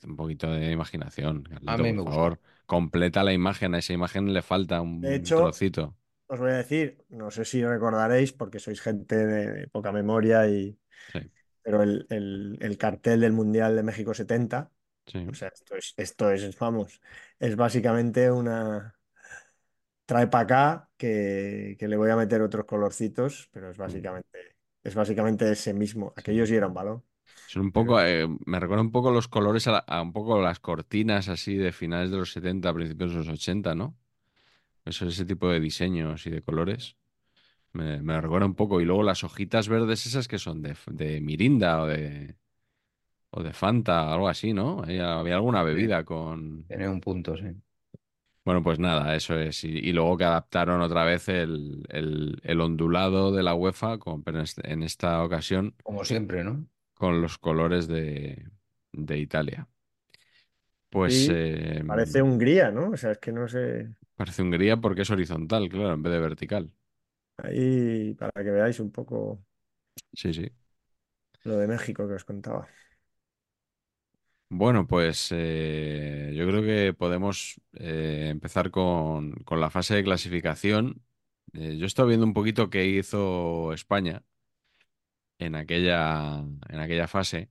Un poquito de imaginación, a Carleto, mí por me gusta. favor. Completa la imagen, a esa imagen le falta De un hecho, trocito. os voy a decir, no sé si recordaréis, porque sois gente de, de poca memoria, y, Sí, pero el, el- el cartel del Mundial de México 70, sí. o sea, esto es, esto es, vamos, es básicamente una... Trae para acá que, que le voy a meter otros colorcitos, pero es Mm, básicamente, es básicamente ese mismo. Aquello Sí. era un balón. Son un Pero poco, eh, me recuerda un poco los colores a, la- a un poco las cortinas así de finales de los 70, principios de los 80, ¿no? Eso, ese tipo de diseños y de colores. Me, me recuerda un poco. Y luego las hojitas verdes esas que son de, de Mirinda o de, o de Fanta, algo así, ¿no? Había alguna Sí, bebida con... tiene un punto, sí. Bueno, pues nada, eso es. Y, y luego que adaptaron otra vez el, el- el ondulado de la UEFA, con, pero en este- en esta ocasión Como siempre, ¿no? con los colores de, de Italia. Pues Sí, eh, parece Hungría, ¿no? O sea, es que no sé. parece Hungría porque es horizontal, claro, en vez de vertical. Ahí, para que veáis un poco Sí, sí. lo de México que os contaba. Bueno, pues eh, yo creo que podemos eh, empezar con, con la fase de clasificación. Eh, yo he estado viendo un poquito qué hizo España en aquella, en aquella fase.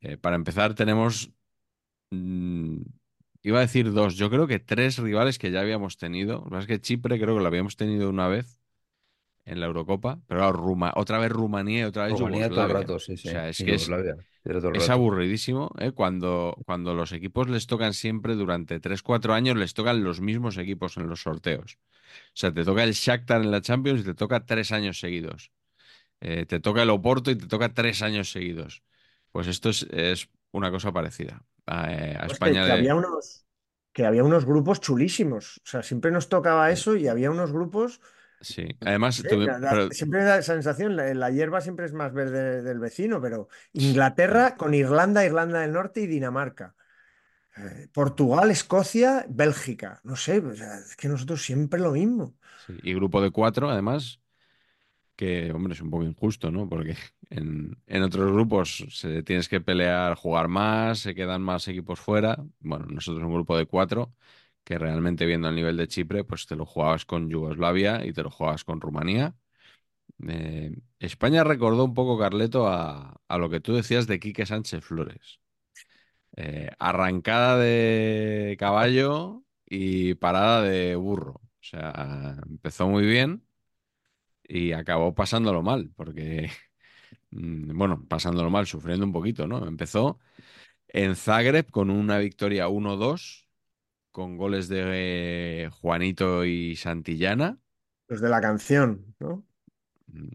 Eh, para empezar, tenemos, mm, iba a decir dos, yo creo que tres rivales que ya habíamos tenido. Lo que pasa es que Chipre creo que lo habíamos tenido una vez en la Eurocopa, pero claro, Ruma- otra vez Rumanía y otra vez Rumanía todo el rato, sí, O sí. sea, es que es, aburridísimo, ¿eh? Cuando, cuando los equipos les tocan siempre durante 3-4 años, les tocan los mismos equipos en los sorteos. O sea, te toca el Shakhtar en la Champions y te toca tres años seguidos. Eh, te toca el Oporto y te toca tres años seguidos. Pues esto es, es una cosa parecida a, eh, a Pues que, España que había de... unos, que había unos grupos chulísimos. O sea, siempre nos tocaba eso y había unos grupos Sí, además, Sí, tuve- da- da- pero siempre da sensación, la, la hierba siempre es más verde del vecino, pero Inglaterra con Irlanda, Irlanda del Norte y Dinamarca. Eh, Portugal, Escocia, Bélgica. No sé, o sea, es que nosotros siempre lo mismo. sí, y grupo de cuatro, además, que, hombre, es un poco injusto, ¿no? Porque en, en otros grupos se tienes que pelear, jugar más, se quedan más equipos fuera. Bueno, nosotros un grupo de cuatro, que realmente viendo el nivel de Chipre, pues te lo jugabas con Yugoslavia y te lo jugabas con Rumanía. Eh, España recordó un poco, Carleto, a, lo que tú decías de Quique Sánchez Flores. Eh, arrancada de caballo y parada de burro. O sea, empezó muy bien y acabó pasándolo mal, porque, mm, bueno, pasándolo mal, sufriendo un poquito, ¿no? Empezó en Zagreb con una victoria 1-2, con goles de eh, Juanito y Santillana. Los de la canción, ¿no?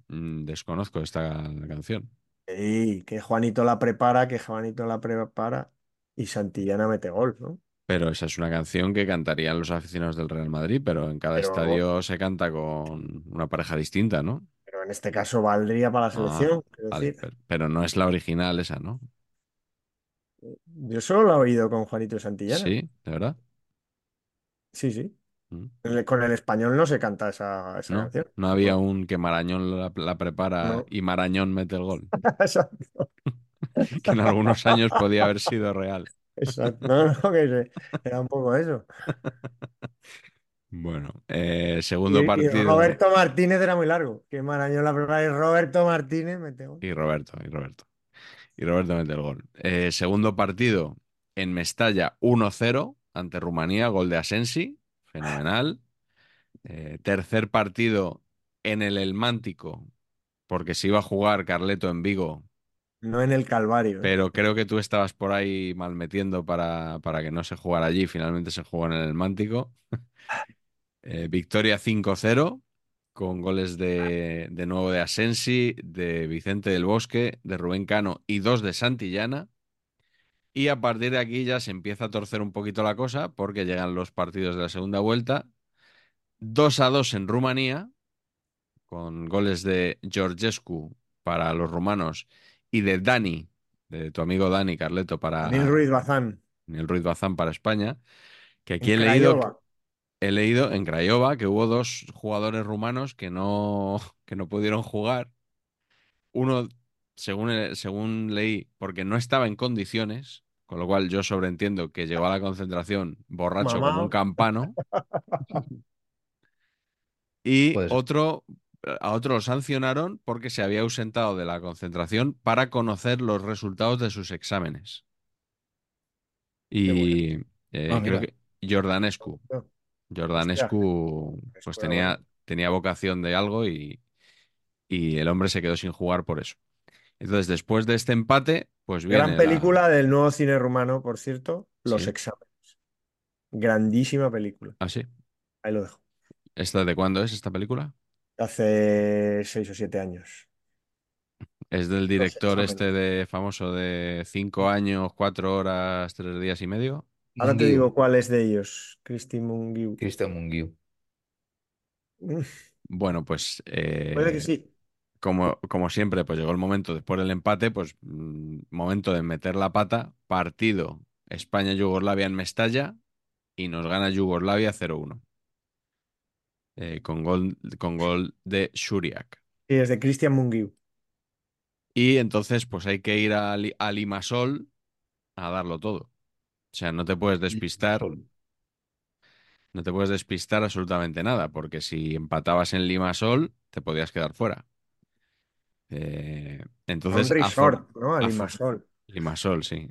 Mm, Desconozco esta canción, Y que Juanito la prepara, que Juanito la prepara y Santillana mete gol, ¿no? pero esa es una canción que cantarían los aficionados del Real Madrid, pero en cada Pero, estadio se canta con una pareja distinta, ¿no? pero en este caso valdría para la Ah, selección. vale, decir. pero, pero no es la original esa, ¿no? Yo solo la he oído con Juanito y Santillana. Sí, de verdad. Sí, sí. Mm. El- Con el español no se canta esa, esa ¿No? canción. No había un que Marañón la, la prepara No. y Marañón mete el gol, Exacto. que en algunos años podía haber sido real. Exacto. No, no, que se- era un poco eso. Bueno, eh, Y, segundo y partido. Roberto Martínez era muy largo. Que Marañón la prepara y Roberto Martínez mete gol. Y Roberto, y Roberto. Y Roberto mete el gol. Eh, segundo partido en Mestalla 1-0 ante Rumanía, gol de Asensi, fenomenal. Eh, tercer partido en el Elmántico, porque se iba a jugar Carleto en Vigo, No en el Calvario. ¿eh? pero creo que tú estabas por ahí malmetiendo para, para que no se jugara allí. Finalmente se jugó en el Elmántico. Eh, victoria 5-0 con goles de, de nuevo de Asensi, de Vicente del Bosque, de Rubén Cano y dos de Santillana. Y a partir de aquí ya se empieza a torcer un poquito la cosa porque llegan los partidos de la segunda vuelta. 2 a 2 en Rumanía, con goles de Georgescu para los rumanos y de Dani, de tu amigo Dani Carleto para Daniel Ruiz Bazán. el Ruiz Bazán para España. Que aquí he leído, Craiova. he leído en Craiova que hubo dos jugadores rumanos que no, que no pudieron jugar. Uno, según, según leí, porque no estaba en condiciones, con lo cual yo sobreentiendo que llegó a la concentración borracho como un campano. Y Puede ser. otro, a otro lo sancionaron porque se había ausentado de la concentración para conocer los resultados de sus exámenes. Y eh, Ah, creo mira. que Jordanescu. Jordanescu pues tenía, tenía vocación de algo y, y el hombre se quedó sin jugar por eso. Entonces, después de este empate, pues viene Gran la- película del nuevo cine rumano, por cierto. Los Sí. exámenes. Grandísima película. Ah, sí. Ahí lo dejo. ¿Esta de cuándo es esta película? Hace seis o siete años. Es del director este de famoso de cinco años, cuatro horas, tres días y medio. Ahora te digo cuál es de ellos. Cristi Mungiu. Cristian Mungiu. Mm, Bueno, pues eh, Puede que sí. Como, como siempre, pues llegó el momento después del empate, pues mm, momento de meter la pata, partido España-Yugoslavia en Mestalla y nos gana Yugoslavia 0-1. Eh, con gol, con gol de Shuriak. Sí, es de Cristian Mungiu. Y entonces, pues hay que ir a, a Limasol a darlo todo. O sea, no te puedes despistar, no te puedes despistar absolutamente nada, porque si empatabas en Limasol, te podías quedar fuera. Eh, entonces, resort, ¿no? A Limasol. Limasol, sí.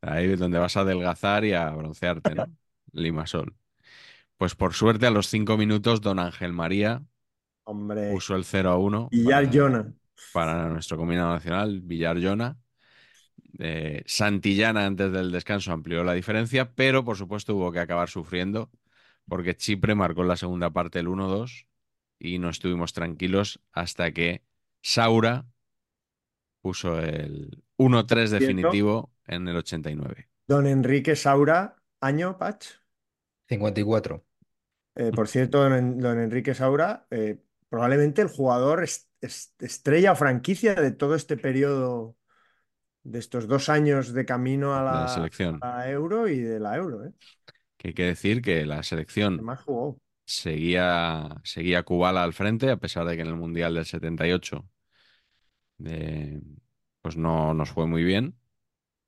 Ahí es donde vas a adelgazar y a broncearte, ¿no? Limasol. Pues por suerte, a los cinco minutos, don Ángel María Hombre. puso el 0 a 1 Villar para, Jona. para nuestro combinado nacional, Villar Jona. Eh, Santillana antes del descanso amplió la diferencia, pero por supuesto hubo que acabar sufriendo porque Chipre marcó en la segunda parte el 1-2 y no estuvimos tranquilos hasta que Saura puso el 1-3 definitivo en el 89. Don Enrique Saura. Año, Pach. 54. Eh, por cierto, don, don Enrique Saura, eh, probablemente el jugador es- es- estrella o franquicia de todo este periodo, de estos dos años de camino a la la, selección. a la Euro y de la Euro, ¿eh? Que hay que decir que la selección más jugó. seguía, seguía Kubala al frente, a pesar de que en el Mundial del 78 eh, pues no nos fue muy bien.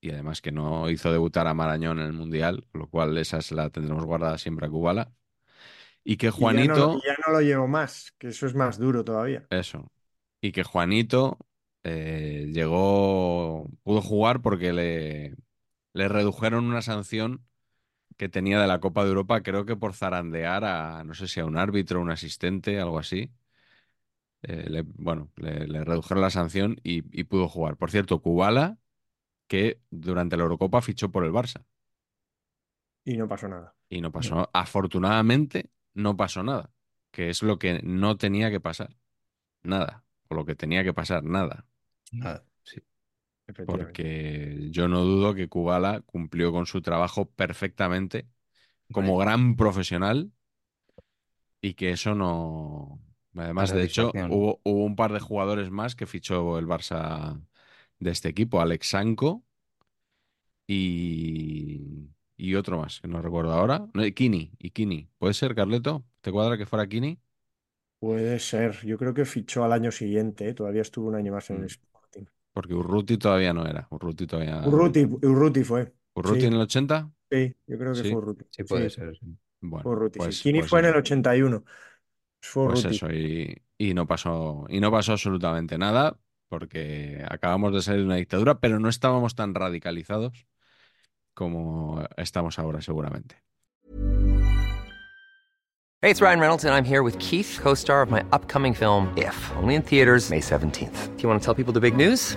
Y además que no hizo debutar a Marañón en el Mundial, con lo cual esa se la tendremos guardada siempre a Kubala. Y que Y ya no, lo- Juanito, ya no lo llevo más, que eso es más duro todavía. eso, y que Juanito eh, llegó, pudo jugar porque le, le redujeron una sanción que tenía de la Copa de Europa, creo que por zarandear a, no sé si a un árbitro, un asistente, algo así. Eh, le- bueno, le, le redujeron la sanción y, y pudo jugar. Por cierto, Kubala, que durante la Eurocopa fichó por el Barça Y no pasó nada. y no pasó. Afortunadamente, no pasó nada, que es lo que no tenía que pasar. Nada. O lo que tenía que pasar, nada. Nada, sí. Porque yo no dudo que Kubala cumplió con su trabajo perfectamente como gran profesional y que eso no... Además, de hecho, hubo, hubo un par de jugadores más que fichó el Barça de este equipo, Alex Sanko y, y otro más, que no recuerdo ahora. No, y Kini, y Kini. ¿Puede ser, Carleto? ¿Te cuadra que fuera Kini? Puede ser. Yo creo que fichó al año siguiente, ¿eh? Todavía estuvo un año más en el Mm. Sporting. Porque Urruti todavía no era. Urruti todavía... Urruti, Urruti fue. ¿Urruti Sí, en el 80? sí, yo creo que Sí. fue Urruti. Sí, puede Sí, ser. sí. Bueno, Urruti, sí. pues, Kini pues fue en el 81. Fue Pues eso, y, y no pasó, y no pasó absolutamente nada, porque acabamos de salir de una dictadura, pero no estábamos tan radicalizados como estamos ahora, seguramente. Hey, it's Ryan Reynolds, and I'm here with Keith, co star of my upcoming film, If, only in theaters, May 17th. Do you want to tell people the big news?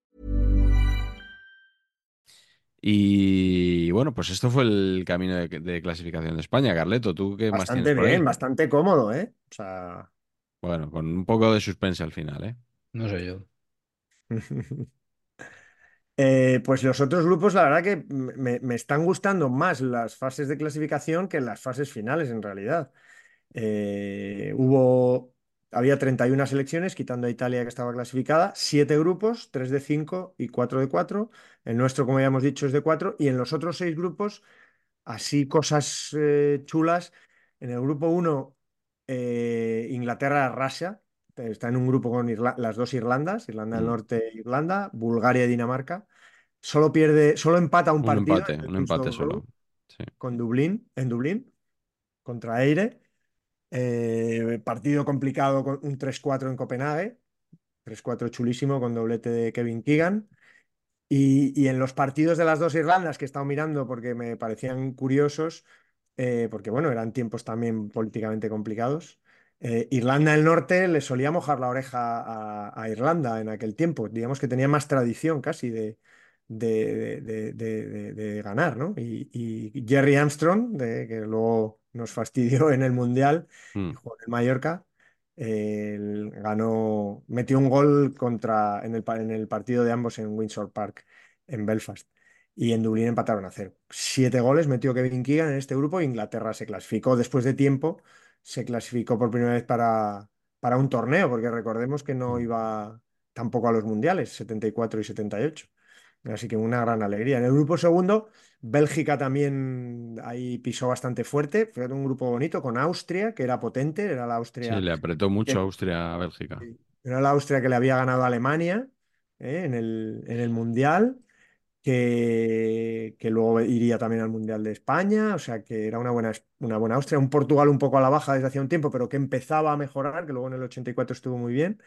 Y bueno, pues esto fue el camino de, de clasificación de España. Carleto, ¿tú qué más Bastante tienes ahí? bien, bastante cómodo, ¿eh? O sea, Bueno, con un poco de suspense al final, ¿eh? No sé yo. Eh, pues los otros grupos, la verdad que me, me están gustando más las fases de clasificación que las fases finales, en realidad. Eh, hubo, había 31 selecciones, quitando a Italia que estaba clasificada, 7 grupos, 3 de 5 y 4 de 4. El nuestro, como ya hemos dicho, es de 4. Y en los otros 6 grupos, así cosas eh, chulas. En el grupo 1, Inglaterra-Rusia. Está en un grupo con Irla- las dos Irlandas, Irlanda del Mm. Norte e Irlanda, Bulgaria y Dinamarca. Solo pierde, solo empata un Un partido empate, un empate solo. Sí. con Dublín, en Dublín, contra Eire. Eh, partido complicado con un 3-4 en Copenhague. 3-4 chulísimo con doblete de Kevin Keegan. Y, y en los partidos de las dos Irlandas que he estado mirando porque me parecían curiosos, eh, porque bueno, eran tiempos también políticamente complicados. eh, Irlanda del Norte le solía mojar la oreja a, Irlanda en aquel tiempo. Digamos que tenía más tradición casi de, de, de- ganar, ¿no? Y, y Jerry Armstrong, que luego nos fastidió en el Mundial, Mm. jugó en el Mallorca, él ganó, metió un gol contra, en el, en el partido de ambos en Windsor Park, en Belfast. Y en Dublín empataron a cero. Siete goles metió Kevin Keegan en este grupo. Inglaterra se clasificó después de tiempo. Se clasificó por primera vez para, para un torneo, porque recordemos que no Mm. iba tampoco a los mundiales, 74 y 78. Así que una gran alegría. En el grupo segundo, Bélgica también ahí pisó bastante fuerte. Fue un grupo bonito con Austria, que era potente, era la Sí, Austria, le apretó mucho que- a Austria a Bélgica. era la Austria que le había ganado a Alemania ¿eh? en el, en el Mundial, que, que luego iría también al Mundial de España, o sea que era una buena, una buena Austria. Un Portugal un poco a la baja desde hacía un tiempo, pero que empezaba a mejorar, que luego en el 84 estuvo muy bien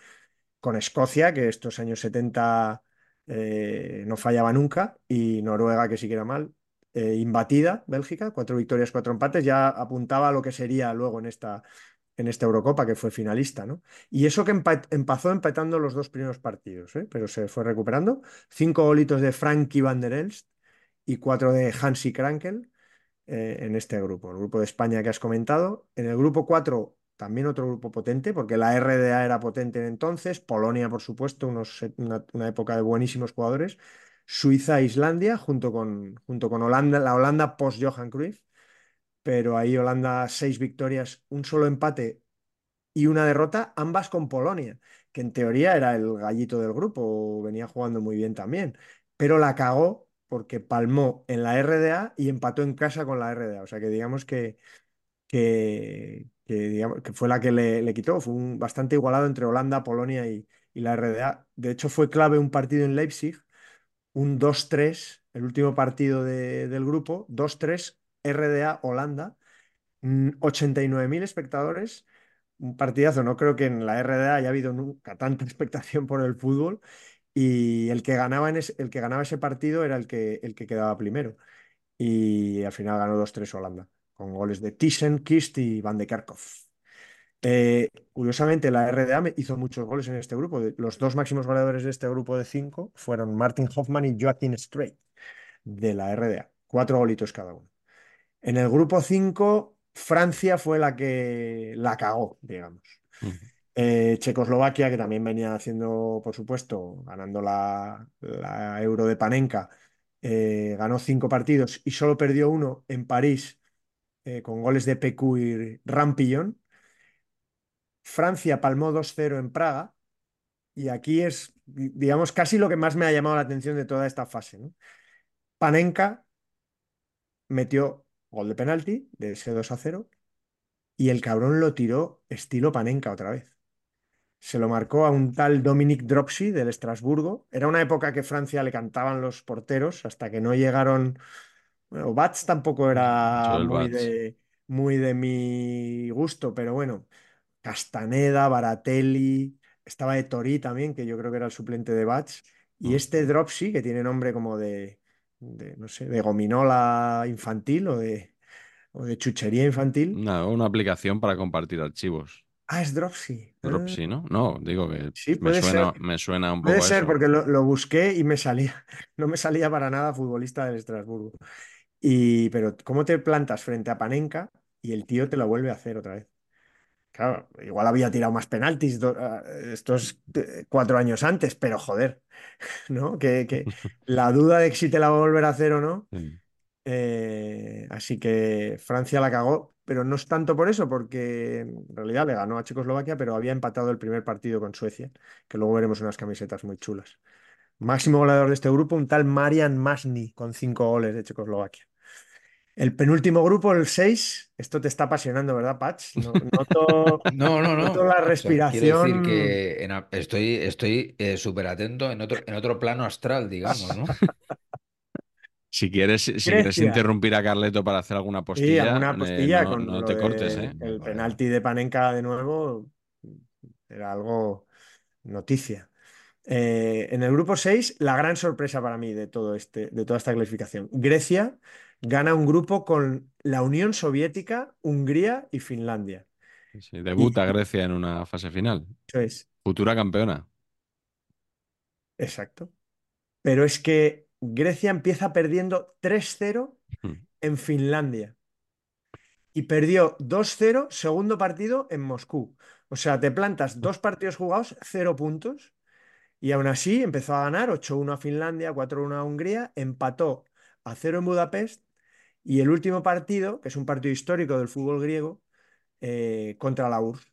con Escocia, que estos años 70 eh, no fallaba nunca, y Noruega, que sí que era mal, eh, imbatida, Bélgica, cuatro victorias, cuatro empates, ya apuntaba a lo que sería luego en esta, en esta Eurocopa, que fue finalista, ¿no? Y eso que empa- empezó empatando los dos primeros partidos, ¿eh? Pero se fue recuperando. Cinco golitos de Frankie van der Elst y cuatro de Hansi Krankel eh, en este grupo, el grupo de España que has comentado. En el grupo 4, también otro grupo potente, porque la RDA era potente en entonces, Polonia, por supuesto, unos, una época de buenísimos jugadores, Suiza e Islandia, junto con, junto con Holanda, la Holanda post-Johan Cruyff, pero ahí Holanda seis victorias, un solo empate y una derrota, ambas con Polonia, que en teoría era el gallito del grupo, venía jugando muy bien también, pero la cagó porque palmó en la RDA y empató en casa con la RDA. O sea que digamos que, que, que, digamos, que fue la que le, le quitó. Fue un, bastante igualado entre Holanda, Polonia y, y la RDA. De hecho, fue clave un partido en Leipzig, un 2-3, el último partido de- del grupo, 2-3 RDA-Holanda, 89.000 espectadores un partidazo. No creo que en la RDA haya habido nunca tanta expectación por el fútbol. Y el que ganaba, en ese, el que ganaba ese partido era el que, el que quedaba primero. Y al final ganó 2-3 Holanda, con goles de Thyssen, Kist y Van de Kerkhoff. Eh, curiosamente, la RDA hizo muchos goles en este grupo. Los dos máximos goleadores de este grupo de cinco fueron Martin Hoffman y Joaquín Strait, de la RDA. Cuatro golitos cada uno. En el grupo 5, Francia fue la que la cagó, digamos. Eh, Checoslovaquia, que también venía haciendo, por supuesto, ganando la, la Euro de Panenka, eh, ganó cinco partidos y solo perdió uno en París eh, con goles de Pecu y Rampillon. Francia palmó 2-0 en Praga y aquí es, di- digamos, casi lo que más me ha llamado la atención de toda esta fase, ¿no? Panenka metió gol de penalti de ese 2-0 y el cabrón lo tiró estilo Panenka otra vez. Se lo marcó a un tal Dominic Dropsy del Estrasburgo. Era una época que Francia le cantaban los porteros hasta que no llegaron. Bueno, Bats tampoco era de, muy de mi gusto, pero bueno, Castaneda, Baratelli, estaba de Tori también, que yo creo que era el suplente de Bats. Y Mm. este Dropsy, que tiene nombre como de, de, no sé, de gominola infantil o de, o de chuchería infantil. Una, una aplicación para compartir archivos. Ah, es Dropsy. Ah. Dropsy, ¿no? No, digo que Sí, me puede suena, ser. me suena un Puede poco a ser, eso. porque lo, lo busqué y me salía, no me salía para nada futbolista del Estrasburgo. Y, pero, ¿cómo te plantas frente a Panenka y el tío te lo vuelve a hacer otra vez? Claro, igual había tirado más penaltis do- ah, estos eh, cuatro años antes, pero joder, ¿no? Que, que la duda de si te la va a volver a hacer o no. Sí. eh, así que Francia la cagó, pero no es tanto por eso, porque en realidad le ganó a Checoslovaquia, pero había empatado el primer partido con Suecia, que luego veremos unas camisetas muy chulas. Máximo goleador de este grupo, un tal Marian Masni, con cinco goles de Checoslovaquia. El penúltimo grupo, el 6, esto te está apasionando, ¿verdad, Patch? No- Noto, No, no, noto no. la O sea, quiero decir respiración. que en estoy, estoy súper atento en otro, en otro plano astral, digamos, ¿no? Si quieres, si quieres interrumpir a Carleto para hacer alguna Sí, postilla, alguna eh, postilla no, con no te de cortes, ¿eh? el Vale, penalti de Panenka de nuevo, era algo noticia. Eh, en el grupo 6, la gran sorpresa para mí de todo este, de toda esta clasificación. Grecia gana un grupo con la Unión Soviética, Hungría y Finlandia. Sí, debuta Y- Grecia en una fase final. Eso es, Futura campeona. exacto. Pero es que Grecia empieza perdiendo 3-0 Hmm. en Finlandia. Y perdió 2-0, segundo partido en Moscú. O sea, te plantas dos partidos jugados, cero puntos. Y aún así empezó a ganar 8-1 a Finlandia, 4-1 a Hungría, empató a 0 en Budapest. Y el último partido, que es un partido histórico del fútbol griego, eh, contra la URSS,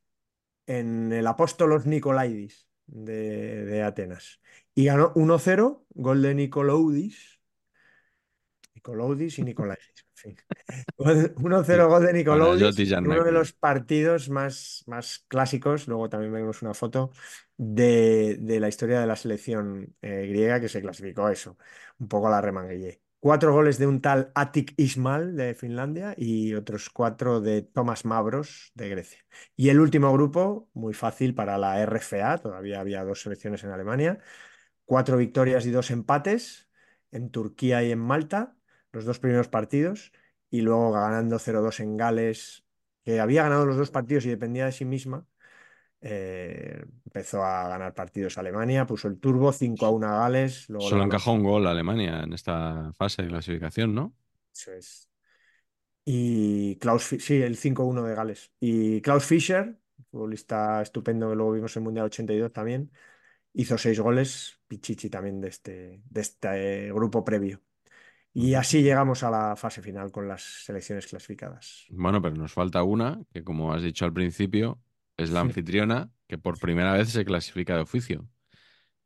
en el Apóstolos Nikolaidis de, de Atenas. Y ganó 1-0, gol de Nikoloudis. Nikoloudis y Nikolaidis, en fin. Gol- 1-0 gol de en uno de los partidos más, más clásicos, luego también vemos una foto de, de la historia de la selección eh, griega que se clasificó a eso, un poco a la remanguillé. Cuatro goles de un tal Atik Ismal de Finlandia y otros cuatro de Tomás Mavros de Grecia. Y el último grupo, muy fácil para la RFA, todavía había dos selecciones en Alemania, cuatro victorias y dos empates en Turquía y en Malta, los dos primeros partidos, y luego ganando 0-2 en Gales que había ganado los dos partidos y dependía de sí misma, eh, empezó a ganar partidos Alemania, puso el turbo 5 a 1 a Gales. Luego Solo encajó un gol a Alemania en esta fase de clasificación, ¿no? Eso es. Y Klaus, sí, el 5-1 de Gales. Y Klaus Fischer, futbolista estupendo que luego vimos en el Mundial 82 también, hizo seis goles, Pichichi también de este, de este grupo previo. Y así llegamos a la fase final con las selecciones clasificadas. Bueno, pero nos falta una, que como has dicho al principio, es la anfitriona, que por primera vez se clasifica de oficio.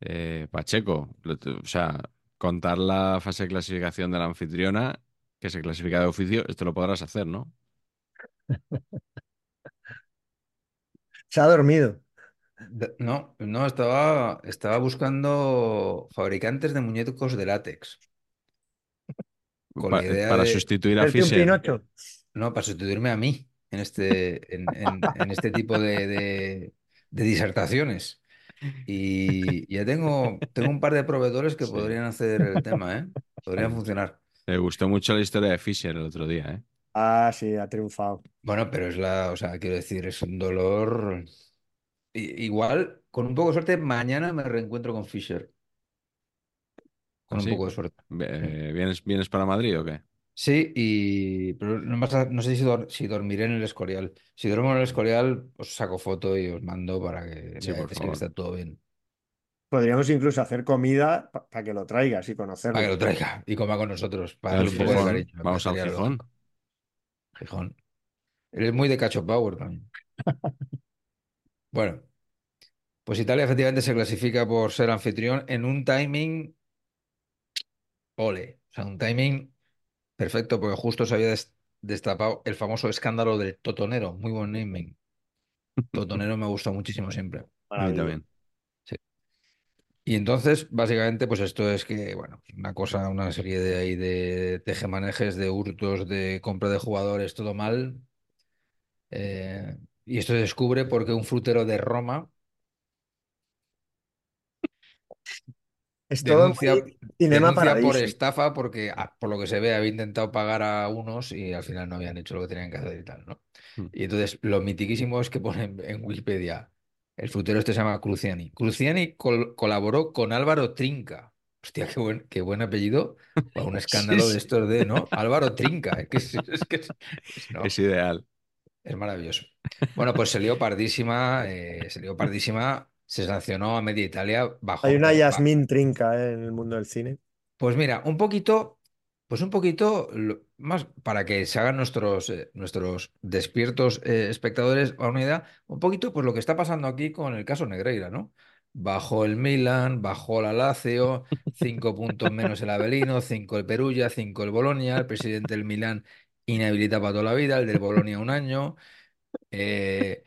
Eh, Pacheco, lo- o sea, contar la fase de clasificación de la anfitriona, que se clasifica de oficio, esto lo podrás hacer, ¿no? Se ha dormido. No, no, estaba, estaba buscando fabricantes de muñecos de látex. Con Pa- la idea para de- sustituir a. Pinocho. No, para sustituirme a mí en este, en, en- en este tipo de, de- de disertaciones. Y ya tengo, tengo un par de proveedores que Sí. podrían hacer el tema, ¿eh? Podrían funcionar. Me gustó mucho la historia de Fischer el otro día, ¿eh? Ah, sí, ha triunfado. Bueno, pero es la, o sea, quiero decir, es un dolor. I- Igual, con un poco de suerte, mañana me reencuentro con Fisher. Con ¿Ah, un poco de suerte. ¿Vienes, vienes para Madrid o qué? Sí, y pero no, pasa- no sé si, dor- si dormiré en el Escorial. Si duermo en el Escorial, os saco foto y os mando para que Sí, por veáis que favor. está todo bien. Podríamos incluso hacer comida para que lo traigas y conocerlo. Para que lo traiga y coma con nosotros, para Al darle un poco de Gijón. cariño. me Vamos al parecería Gijón. lógico. Gijón. Él es muy de Cacho Power también. Bueno, pues Italia efectivamente se clasifica por ser anfitrión en un timing ole. O sea, un timing perfecto porque justo se había des- destapado el famoso escándalo del Totonero. Muy buen naming. Totonero me gusta muchísimo siempre. A mí también. Y entonces, básicamente, pues esto es que, bueno, una cosa, una serie de ahí de tejemanejes, de hurtos, de compra de jugadores, todo mal. Eh, y esto se descubre porque un frutero de Roma Es denuncia, muy Cinema denuncia por estafa porque, ah, por lo que se ve, había intentado pagar a unos y al final no habían hecho lo que tenían que hacer y tal, ¿no? Hmm. Y entonces, lo mitiquísimo es que ponen en Wikipedia, el frutero este se llama Cruciani. Cruciani col- colaboró con Álvaro Trinca. Hostia, qué buen, qué buen apellido para un escándalo Sí, de estos de, ¿no? Álvaro Trinca, es que es, es que es- es- no, Es ideal. es maravilloso. Bueno, pues se lió pardísima, eh, se lió pardísima, se sancionó a media Italia bajo. Hay una Yasmín Trinca eh, en el mundo del cine. Pues mira, un poquito, pues un poquito más para que se hagan nuestros, eh, nuestros despiertos eh, espectadores a una idea, un poquito pues lo que está pasando aquí con el caso Negreira, ¿no? Bajó el Milan, bajó la Lazio, cinco puntos menos el Avelino, cinco el Perugia, cinco el Bolonia, el presidente del Milan inhabilita para toda la vida, el del Bolonia un año. eh,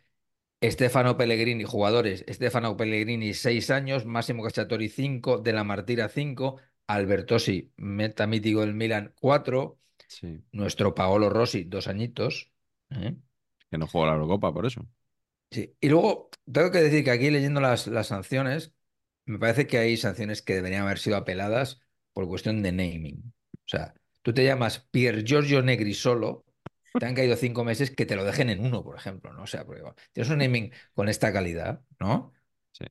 Stefano Pellegrini, jugadores, Stefano Pellegrini, seis años, Máximo Cacciatori, cinco, De la Martira, cinco, Albertosi, meta mítico del Milan, cuatro, Sí. nuestro Paolo Rossi, dos añitos. ¿eh? Que no juego la Eurocopa por eso. Sí. Y luego, tengo que decir que aquí leyendo las, las sanciones, me parece que hay sanciones que deberían haber sido apeladas por cuestión de naming. O sea, tú te llamas Pier Giorgio Negri solo, te han caído cinco meses que te lo dejen en uno, por ejemplo, ¿no? O sea, porque tienes un naming con esta calidad, ¿no? Sí.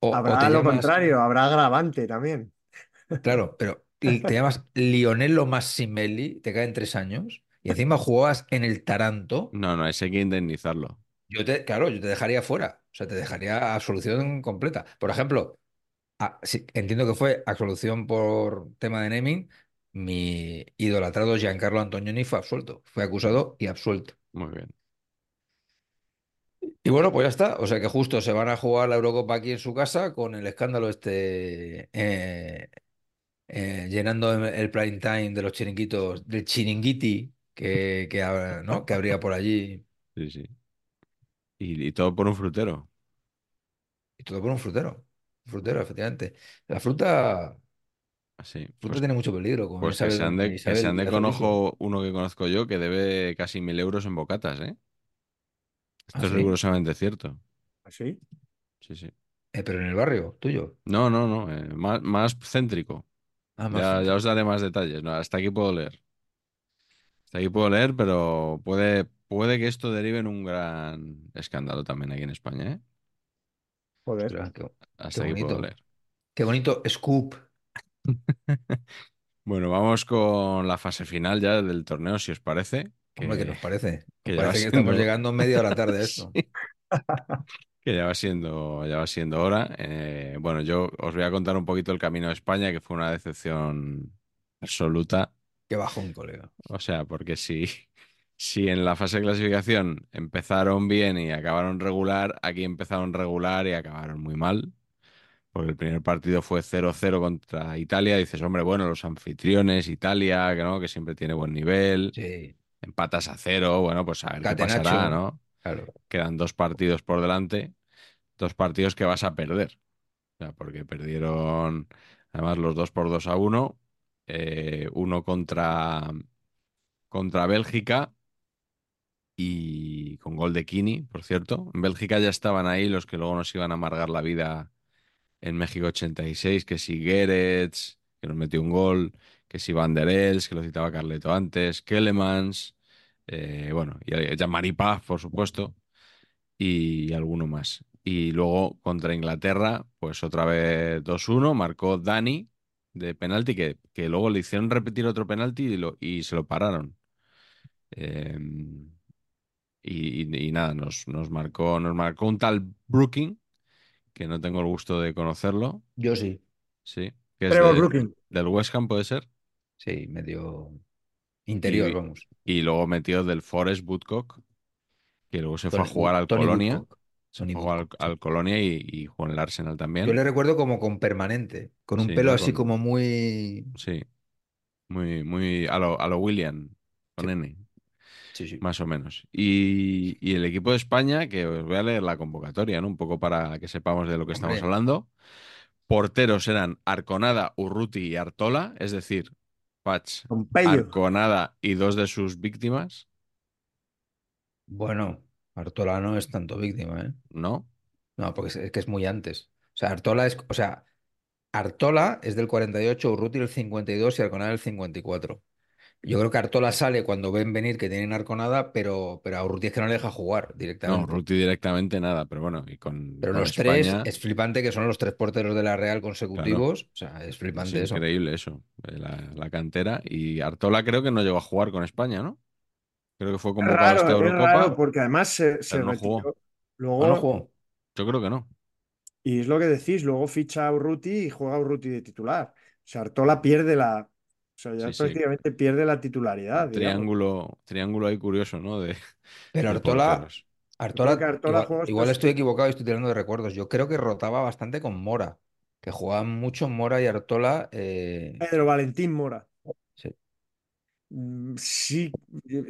O, o Habrá te lo llamas- contrario, habrá agravante también. Claro, pero te llamas Lionello Massimeli, te caen tres años, y encima jugabas en el Taranto. No, no, ese hay que indemnizarlo. Yo te, claro, yo te dejaría fuera, o sea, te dejaría absolución completa. Por ejemplo, a- sí, entiendo que fue absolución por tema de naming, mi idolatrado Giancarlo Antonioni fue absuelto, fue acusado y absuelto. Muy bien. Y bueno, pues ya está, o sea que justo se van a jugar la Eurocopa aquí en su casa con el escándalo este, eh, eh, llenando el prime time de los chiringuitos, del chiringuiti que, que, ¿no? que habría por allí, Sí, sí. Y, y todo por un frutero. y todo por un frutero. Un frutero, efectivamente. La fruta... Así. Fruta Pues, tiene mucho peligro, como pues que se ande, que Isabel se ande con ojo uno que conozco yo que debe casi mil euros en bocatas, ¿eh? Esto ¿Ah, es sí? rigurosamente cierto. ¿Así? Sí, sí. Eh, pero en el barrio, tuyo. No, no, no. eh, más, más céntrico. Ah, más Ya, os daré más detalles. No, hasta aquí puedo leer. Hasta aquí puedo leer, pero puede, puede que esto derive en un gran escándalo también aquí en España, ¿eh? Joder. Ostras, qué, Hasta qué aquí puedo bonito. leer. Qué bonito scoop. Bueno, vamos con la fase final ya del torneo, si os parece. Hombre, ¿qué nos parece? que parece que estamos llegando media hora tarde a esto. Sí. Que ya va siendo, ya va siendo hora. Eh, bueno, yo os voy a contar un poquito el camino de España, que fue una decepción absoluta. Qué bajón, colega. O sea, porque si, si en la fase de clasificación empezaron bien y acabaron regular, aquí empezaron regular y acabaron muy mal. Porque el primer partido fue 0-0 contra Italia. Dices, hombre, bueno, los anfitriones, Italia, que no, que siempre tiene buen nivel. Sí, Empatas a cero, bueno, pues a ver qué pasará, ¿no? claro. Quedan dos partidos por delante, dos partidos que vas a perder. O sea, porque perdieron además los dos por 2 a 1, eh, uno contra, contra Bélgica y con gol de Kini, por cierto. En Bélgica ya estaban ahí los que luego nos iban a amargar la vida en México 86, que si Gerets, que nos metió un gol, que si Van der Els, que lo citaba Carleto antes, Kellemans, eh, bueno, y Jean-Marie Paz, por supuesto, y alguno más. Y luego contra Inglaterra, pues otra vez 2-1, marcó Dani de penalti, que, que luego le hicieron repetir otro penalti y, lo- y se lo pararon. Y, y- y nada, nos, nos marcó, nos marcó un tal Brooking, que no tengo el gusto de conocerlo, Yo sí. sí, que es Trevor de- Brooking. del West Ham, puede ser, Sí, medio interior, Y- vamos. y luego metió del Forest Woodcock, que luego se fue a jugar al Tony Colonia, Woodcock. Tony jugó al, Colonia y, y jugó en el Arsenal también. Yo le recuerdo como con permanente, con un Sí, pelo así Con- como muy... Sí, muy, muy a lo, a lo William, con Sí. N, Sí, sí. más o menos. Y, y el equipo de España, que os voy a leer la convocatoria, ¿no? Un poco para que sepamos de lo que estamos Hombre. hablando. Porteros eran Arconada, Urruti y Artola, es decir, Patch, Pompeyo. Arconada y dos de sus víctimas, Bueno, Artola no es tanto víctima, ¿eh? ¿no? No, porque es, es que es muy antes. O sea, Artola es... O sea, Artola es del 48, Urruti del 52 y Arconada del 54. Yo creo que Artola sale cuando ven venir que tienen Arconada, pero, pero a Urruti es que no le deja jugar No, directamente. Urruti directamente nada, pero bueno, y con, Pero con los tres, España es flipante que son los tres porteros de la Real consecutivos. O sea, es es flipante eso. increíble eso, eh, la, la cantera. Y Artola creo que no llegó a jugar con España, ¿no? Creo que fue Es convocado a raro, esta es Eurocopa. raro porque además se, no retiró. jugó. Luego, ¿Ah, no jugó? Yo creo que no. y es lo que decís, luego ficha a Urruti y juega a Urruti de titular. O sea, Artola pierde la. O sea, ya Sí, sí. prácticamente pierde la titularidad, digamos. Triángulo, triángulo ahí curioso, ¿no? De, Pero de Artola. Artola, Artola igual, estoy equivocado y estoy tirando de recuerdos. Yo creo que rotaba bastante con Mora, que jugaban mucho Mora y Artola. eh, Pedro Valentín Mora. sí, Mm, Sí,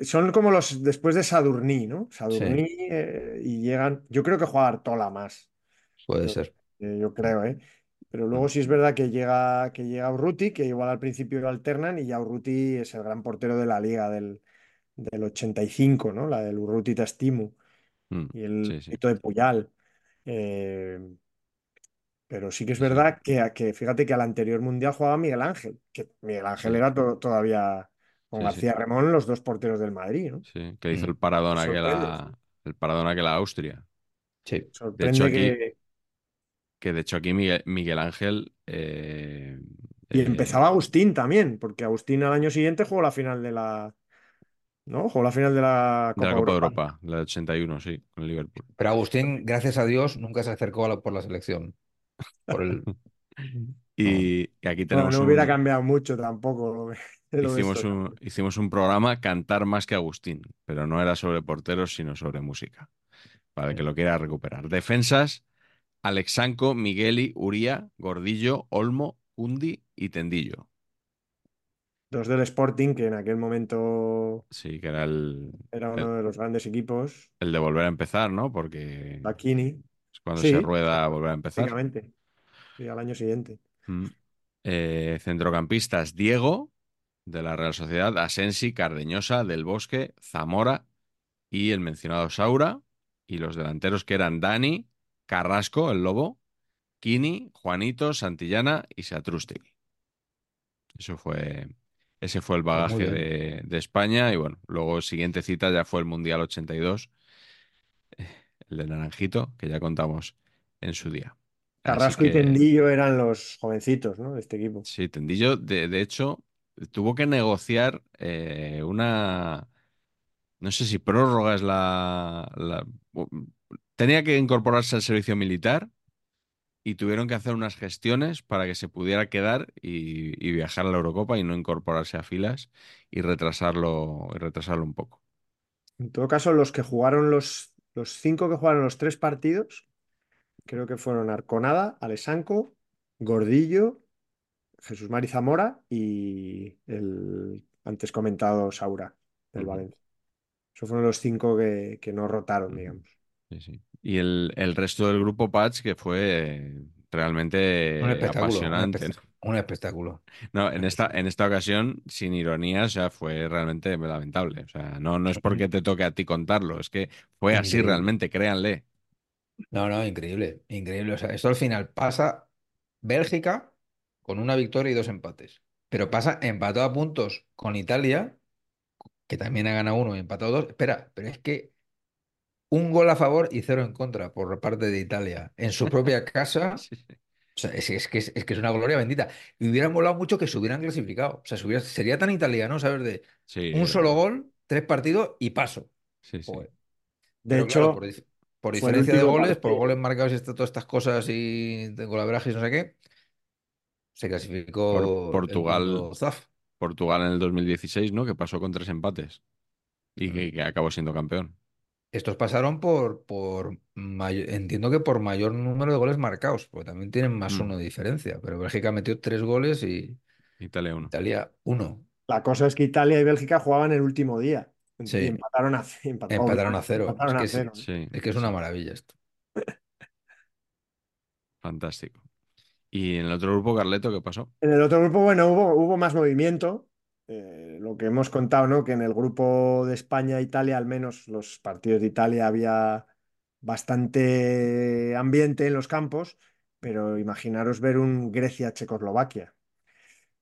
son como los después de Sadurní, ¿no? Sadurní eh, y llegan. Yo creo que juega Artola más. puede Yo, ser. eh, yo creo, ¿eh? Pero luego sí es verdad que llega, que llega Urruti, que igual al principio alternan y ya Urruti es el gran portero de la liga del, del 85, ¿no? La del Urruti Tastimu Mm, y el sí, de Puyal. Eh, pero sí que es verdad que, que fíjate que al anterior mundial jugaba Miguel Ángel, que Miguel Ángel era to- todavía con. García Remón los dos porteros del Madrid, ¿no? sí, que hizo Mm. el paradón aquel a, el paradón aquel a Austria. Sí. Sorprende aquí- que. Que de hecho aquí Miguel, Miguel Ángel eh, Y eh, empezaba Agustín también, porque Agustín al año siguiente jugó la final de la. ¿No? Jugó la final de la de la Copa Copa de Europa. Europa, la de 81, sí, con el Liverpool. Pero Agustín, gracias a Dios, nunca se acercó a la- por la selección. Por el... Y, y aquí Bueno, tenemos no hubiera un- cambiado mucho tampoco hicimos un, hicimos un programa Cantar más que Agustín, pero no era sobre porteros, sino sobre música, para el que lo quiera recuperar. Defensas, Alexanco, Migueli, Uría, Gordillo, Olmo, Undi y Tendillo. Dos del Sporting, que en aquel momento Sí, que era el, era el, uno de los grandes equipos. el de volver a empezar, ¿no? Porque Bakini, es cuando Sí, se rueda volver a empezar. básicamente. Sí, al año siguiente. Mm. Eh, centrocampistas, Diego, de la Real Sociedad, Asensi, Cardeñosa, Del Bosque, Zamora y el mencionado Saura. Y los delanteros que eran Dani, Carrasco, el Lobo, Kini, Juanito, Santillana y Satrústegui. Eso fue Ese fue el Pues bagaje de, de España y bueno, luego siguiente cita ya fue el Mundial 82, el de Naranjito, que ya contamos en su día. Carrasco y Tendillo eran los jovencitos, ¿no? De este equipo. sí, Tendillo, de, de hecho, tuvo que negociar eh, una, no sé si prórroga es la, la- Tenía que incorporarse al servicio militar y tuvieron que hacer unas gestiones para que se pudiera quedar y, y viajar a la Eurocopa y no incorporarse a filas y retrasarlo, y retrasarlo un poco. En todo caso, los que jugaron los, los cinco que jugaron los tres partidos, creo que fueron Arconada, Alessanco, Gordillo, Jesús Mari Zamora y el antes comentado Saura del Valencia. Esos fueron los cinco que, que no rotaron, digamos. Sí, sí. Y el, el resto del grupo Patch, que fue Un realmente un, apasionante. un espectáculo. No, en esta, en esta ocasión, sin ironía, o sea, fue realmente lamentable. O sea, no, no es porque te toque a ti contarlo, es que fue así Increíble. realmente, créanle. No, no, increíble, increíble. O sea, esto al final pasa Bélgica con una victoria y dos empates. Pero pasa empatado a puntos con Italia, que también ha ganado uno y empatado dos. Espera, pero es que un gol a favor y cero en contra por parte de Italia en su propia casa. Sí, sí. O sea, es, es que es, es que es una gloria bendita. Y hubiera molado mucho que se hubieran clasificado. O sea, se hubiera- sería tan italiano, ¿sabes? De Sí, un solo verdad. gol, tres partidos y paso. Sí, sí. Joder. De Pero claro, por, hecho, por diferencia de goles, por goles marcados y todas estas cosas y y no sé qué, se clasificó Portugal. Portugal en el 2016, ¿no? Que pasó con tres empates y que, que acabó siendo campeón. Estos pasaron por, por mayo- entiendo que por mayor número de goles marcados, porque también tienen más Mm, uno de diferencia. Pero Bélgica metió tres goles y Italia 1. Italia uno. La cosa es que Italia y Bélgica jugaban el último día y Sí, empataron a, empat- empataron a cero. Es empataron que a es, cero. es que es una maravilla esto. fantástico. Y en el otro grupo, Carleto, ¿qué pasó? En el otro grupo, bueno, hubo, hubo más movimiento. Eh, lo que hemos contado, ¿no? Que en el grupo de España e Italia, al menos los partidos de Italia, había bastante ambiente en los campos, pero imaginaros ver un Grecia-Checoslovaquia.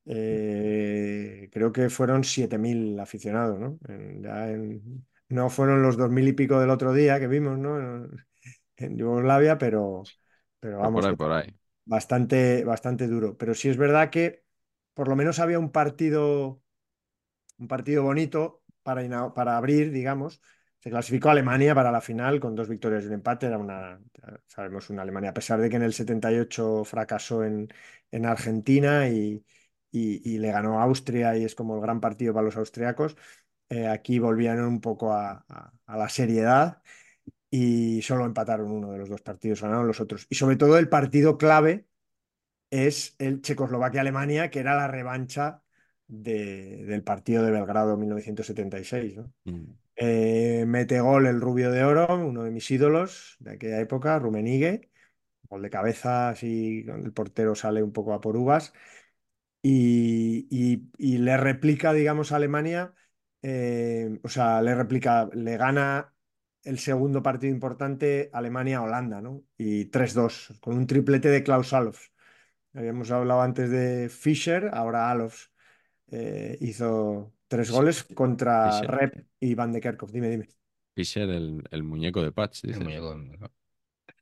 Eh, creo que fueron 7.000 aficionados, ¿no? En- ya en- no fueron los 2.000 y pico del otro día que vimos, ¿no? En, Yugoslavia, pero, pero por vamos, ahí, por ahí. bastante, bastante duro. Pero sí es verdad que por lo menos había un partido, un partido bonito para, para abrir, digamos. Se clasificó Alemania para la final con dos victorias y un empate. Era una, sabemos, una Alemania, a pesar de que en el 78 fracasó en, en Argentina y, y- y le ganó a Austria y es como el gran partido para los austriacos. eh, aquí volvían un poco a, a- a la seriedad y solo empataron uno de los dos partidos, ganaron los otros. Y sobre todo el partido clave es el Checoslovaquia-Alemania, que era la revancha de- del partido de Belgrado 1976, ¿no? Mm. Eh, mete gol el Rubio de Oro, uno de mis ídolos de aquella época, Rummenigge, gol de cabeza, así el portero sale un poco a por uvas, y, y- y le replica, digamos, a Alemania, eh, o sea, le replica, le gana el segundo partido importante Alemania a Holanda, ¿no? Y 3-2, con un triplete de Klaus Allofs. Habíamos hablado antes de Fischer, ahora Alofs eh, hizo tres goles contra Fischer, Rep y Van de Kerkhoff. Dime, dime. Fischer, el, el muñeco de Patch, El muñeco,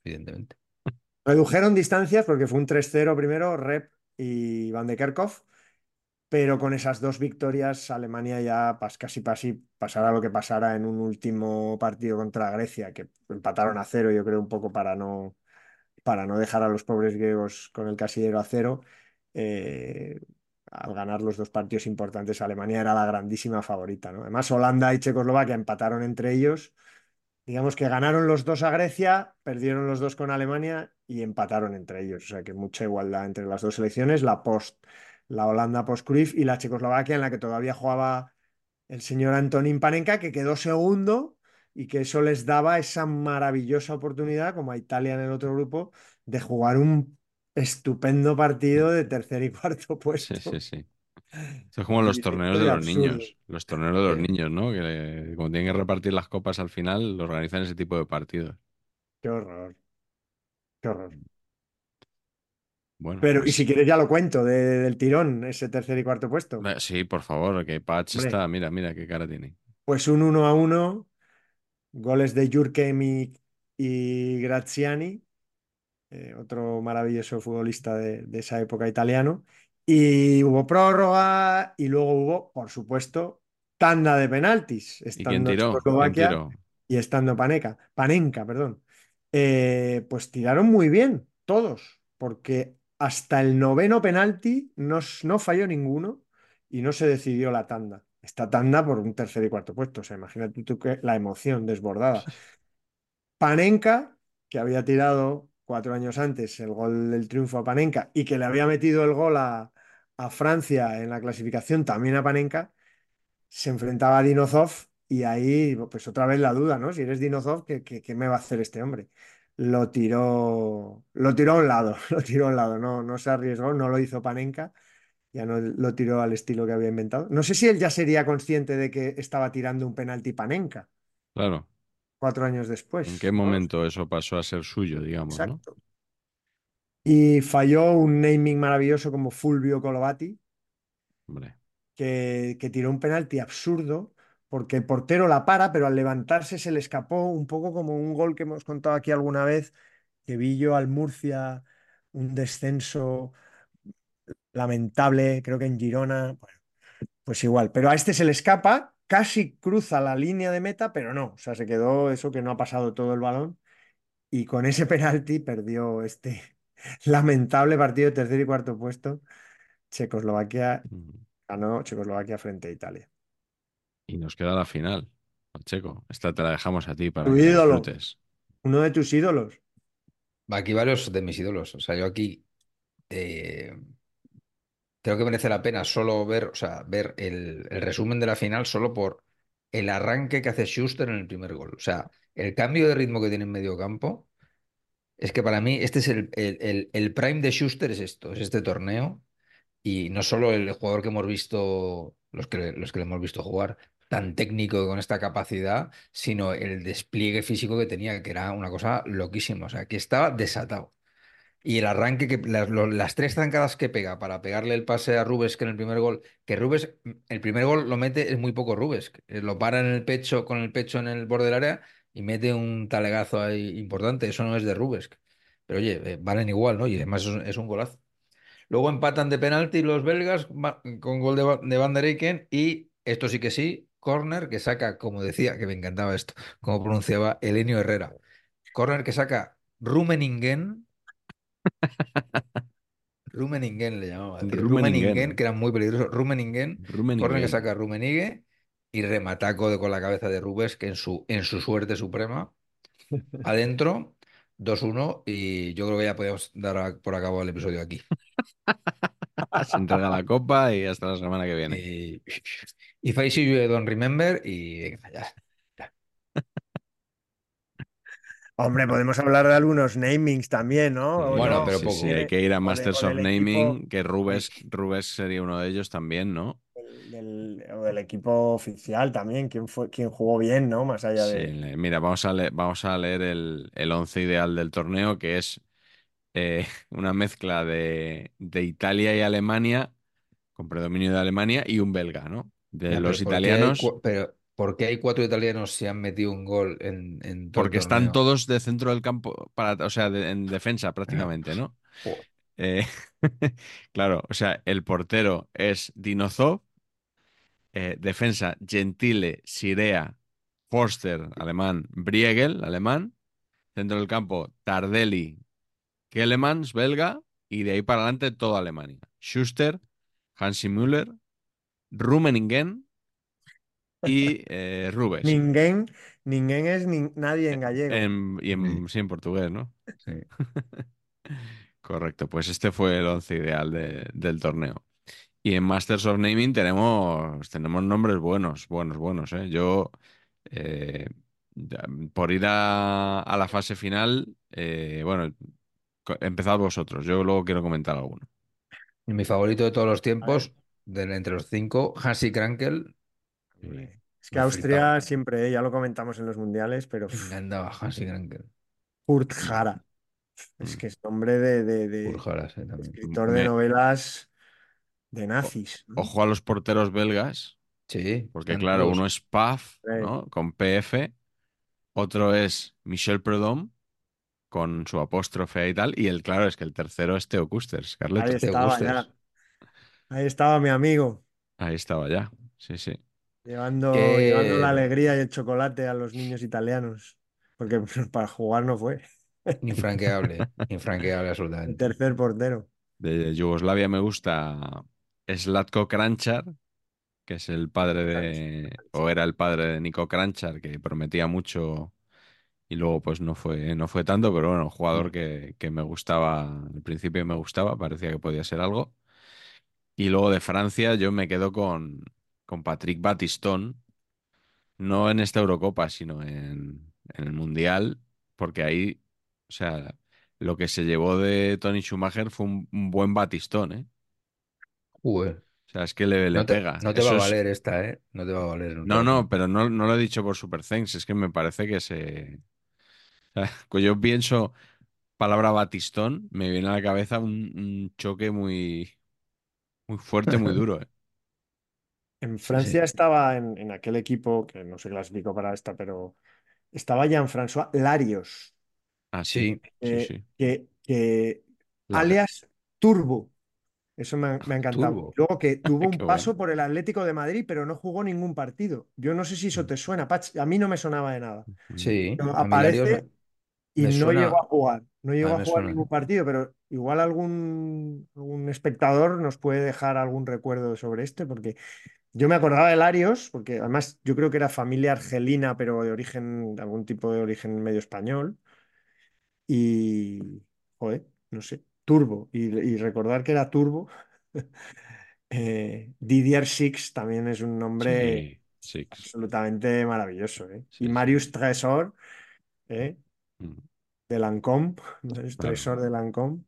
evidentemente. Redujeron distancias porque fue un 3-0 primero, Rep y Van de Kerkhoff, pero con esas dos victorias Alemania ya pas, casi, casi pasará lo que pasara en un último partido contra Grecia, que empataron a cero, yo creo un poco para no, para no dejar a los pobres griegos con el casillero a cero. eh, al ganar los dos partidos importantes, Alemania era la grandísima favorita, ¿no? Además, Holanda y Checoslovaquia empataron entre ellos. Digamos que ganaron los dos a Grecia, perdieron los dos con Alemania y empataron entre ellos. O sea que mucha igualdad entre las dos selecciones, la post, la Holanda post-Cruyff y la Checoslovaquia en la que todavía jugaba el señor Antonín Panenka, que quedó segundo y que eso les daba esa maravillosa oportunidad, como a Italia en el otro grupo, de jugar un estupendo partido de tercer y cuarto Sí, sí, puesto. sí. Esto es como los torneos de los absurdo. niños. Los torneos de los Sí. niños, ¿no? Que como tienen que repartir las copas al final, lo organizan ese tipo de partidos. Qué horror, qué horror. Bueno, Pero, y pues si quieres ya lo cuento de- del tirón, ese tercer y cuarto puesto. sí, por favor, que Patch Hombre. está, mira, mira qué cara tiene. Pues un 1 a 1, goles de Jurkem y, y Graziani, eh, otro maravilloso futbolista de, de esa época italiano. Y hubo prórroga y luego hubo, por supuesto, tanda de penaltis, ¿Y estando Checoslovaquia tiró? y estando Paneca, Panenka, perdón. Eh, pues tiraron muy bien, todos, porque hasta el noveno penalti no, no falló ninguno y no se decidió la tanda. Esta tanda por un tercer y cuarto puesto. O sea, imagínate tú que la emoción desbordada. Panenka, que había tirado cuatro años antes el gol del triunfo a Panenka y que le había metido el gol a, Francia en la clasificación también a Panenka, se enfrentaba a Dinozov y ahí, pues otra vez la duda, ¿no? Si eres Dinozov, ¿qué, qué, qué me va a hacer este hombre? Lo tiró, lo tiró a un lado, lo tiró a un lado, no, no se arriesgó, no lo hizo Panenka, ya no lo tiró al estilo que había inventado. No sé si él ya sería consciente de que estaba tirando un penalti Panenka Claro. Cuatro años después. ¿En qué ¿no? momento eso pasó a ser suyo, digamos, ¿no? Exacto. Y falló un naming maravilloso como Fulvio Colovati, que, que tiró un penalti absurdo porque el portero la para, pero al levantarse se le escapó un poco como un gol que hemos contado aquí alguna vez, que vi yo al Murcia, un descenso lamentable, creo que en Girona, bueno, pues igual, pero a este se le escapa, casi cruza la línea de meta, pero no, o sea, se quedó eso que no ha pasado todo el balón y con ese penalti perdió este lamentable partido de tercer y cuarto puesto. Checoslovaquia Mm. ganó Checoslovaquia frente a Italia. Y nos queda la final. Pacheco, esta te la dejamos a ti para Tu que ídolo. disfrutes. Uno de tus ídolos. Aquí varios de mis ídolos. O sea, yo aquí eh, creo que merece la pena solo ver, o sea, ver el, resumen de la final solo por el arranque que hace Schuster en el primer gol. O sea, el cambio de ritmo que tiene en medio campo. Es que para mí este es el, el- el- prime de Schuster, es esto, es este torneo. Y no solo el jugador que hemos visto, los que, los que le hemos visto jugar, tan técnico con esta capacidad, sino el despliegue físico que tenía, que era una cosa loquísima. O sea, que estaba desatado. Y el arranque, que las, las tres zancadas que pega para pegarle el pase a Rubes que en el primer gol, que Rubes, el primer gol lo mete, es muy poco Rubes, que lo para en el pecho, con el pecho en el borde del área y mete un talegazo ahí importante. Eso no es de Rubes. Pero oye, eh, valen igual, ¿no? Y además es un, golazo. Luego empatan de penalti los belgas con gol de, de Van der Eycken y esto sí que sí, córner que saca, como decía, que me encantaba esto, como pronunciaba Elenio Herrera. Córner que saca Rumeningen. Rumeningen le llamaba. Rumeningen. Que era muy peligroso. Rumeningen. Córner que saca Rummenigge y remataco de, con la cabeza de Rubes, que en su, en su suerte suprema. Adentro, 2-1 y yo creo que ya podemos dar a- por acabado el episodio aquí. Se entrega la copa y hasta la semana que viene. Y, I see you, don't remember. Y venga, ya. Hombre, podemos hablar de algunos namings también, ¿no? Bueno, no, pero sí, poco. sí, hay que ir a de- Masters of Naming, equipo- que Rubes, Rubes sería uno de ellos también, ¿no? del, del- o del equipo oficial también, quién fue, quién jugó bien, ¿no? Más allá Sí, de. le- mira, vamos a leer, vamos a leer el, el once ideal del torneo, que es eh, una mezcla de, de Italia y Alemania, con predominio de Alemania, y un belga, ¿no? De Ya, los pero ¿por qué hay italianos, pero ¿por qué hay cuatro italianos si han metido un gol en, en todo el porque están todos de centro del campo, para, o sea, de- en defensa prácticamente, ¿no? Eh, claro, o sea, el portero es Dinozov, eh, defensa Gentile, Sirea, Forster, alemán, Briegel, alemán, centro del campo Tardelli, Kellemans, belga, y de ahí para adelante toda Alemania. Schuster, Hansi Müller, Rummeningen y eh, Rubes. Ningen, Ningen es ni- nadie en gallego. En- y en, sí, en portugués, ¿no? Sí. Correcto, pues este fue el once ideal de- del torneo. Y en Masters of Naming tenemos, tenemos nombres buenos, buenos, buenos. ¿eh? Yo, eh, por ir a, a la fase final, eh, bueno, empezad vosotros. Yo luego quiero comentar alguno. Mi favorito de todos los tiempos, de, entre los cinco, Hansi Krankel. Es que Austria siempre, ¿eh? ya lo comentamos en los mundiales, pero Me encantaba Hansi Krankel. Kurt Jara. Es Mm. que es nombre de, de- de eh, también. escritor de Me- novelas de nazis. ¿no? Ojo a los porteros belgas, Sí, porque claro, uno es Paf, Sí. ¿no? Con PF, otro es Michel Prudhomme, con su apóstrofe y tal, y el claro es que el tercero es Theo Custers. Ahí estaba ya. Ahí estaba mi amigo, Ahí estaba ya, sí, sí. Llevando, Que- llevando la alegría y el chocolate a los niños italianos. Porque para jugar no fue. Infranqueable, infranqueable El absolutamente. tercer portero. De Yugoslavia me gusta Slatko Kranjčar, que es el padre de, o era el padre de Niko Kranjčar, que prometía mucho y luego pues no fue, no fue tanto, pero bueno, un jugador que, que me gustaba, al principio me gustaba, parecía que podía ser algo. Y luego de Francia yo me quedo con, con Patrick Battiston, no en esta Eurocopa, sino en, en el Mundial, porque ahí, o sea, lo que se llevó de Tony Schumacher fue un, un buen Batistón, ¿eh? Joder. O sea, es que le, le No te, pega. no te va a es- valer esta, ¿eh? No te va a valer. No, no, pero no, no lo he dicho por Super Thanks, es que me parece que se... o sea, cuando yo pienso palabra Batistón, me viene a la cabeza un, un choque muy, muy fuerte, muy duro, ¿eh? En Francia sí. estaba en, en aquel equipo, que no se clasificó para esta, pero estaba Jean-François Larios, Ah, sí, Sí, sí, eh, sí. que, que La- alias Turbo. Eso me ha, me ha encantado. Turbo. Luego que tuvo un paso bueno. por el Atlético de Madrid, pero no jugó ningún partido. Yo no sé si eso te suena, Pach. A mí no me sonaba de nada. sí. Pero Larios aparece y me no suena- llegó a jugar. No llegó a jugar ningún partido, pero igual algún, algún espectador nos puede dejar algún recuerdo sobre este, porque yo me acordaba de Larios, porque además yo creo que era familia argelina, pero de origen, de algún tipo de origen medio español. Y, joder, no sé, Turbo. Y, y recordar que era Turbo. eh, Didier Six también es un nombre Sí, absolutamente maravilloso. ¿eh? Sí, y. Marius Tresor, ¿eh? Mm, de Lancôme. Tresor de Lancôme.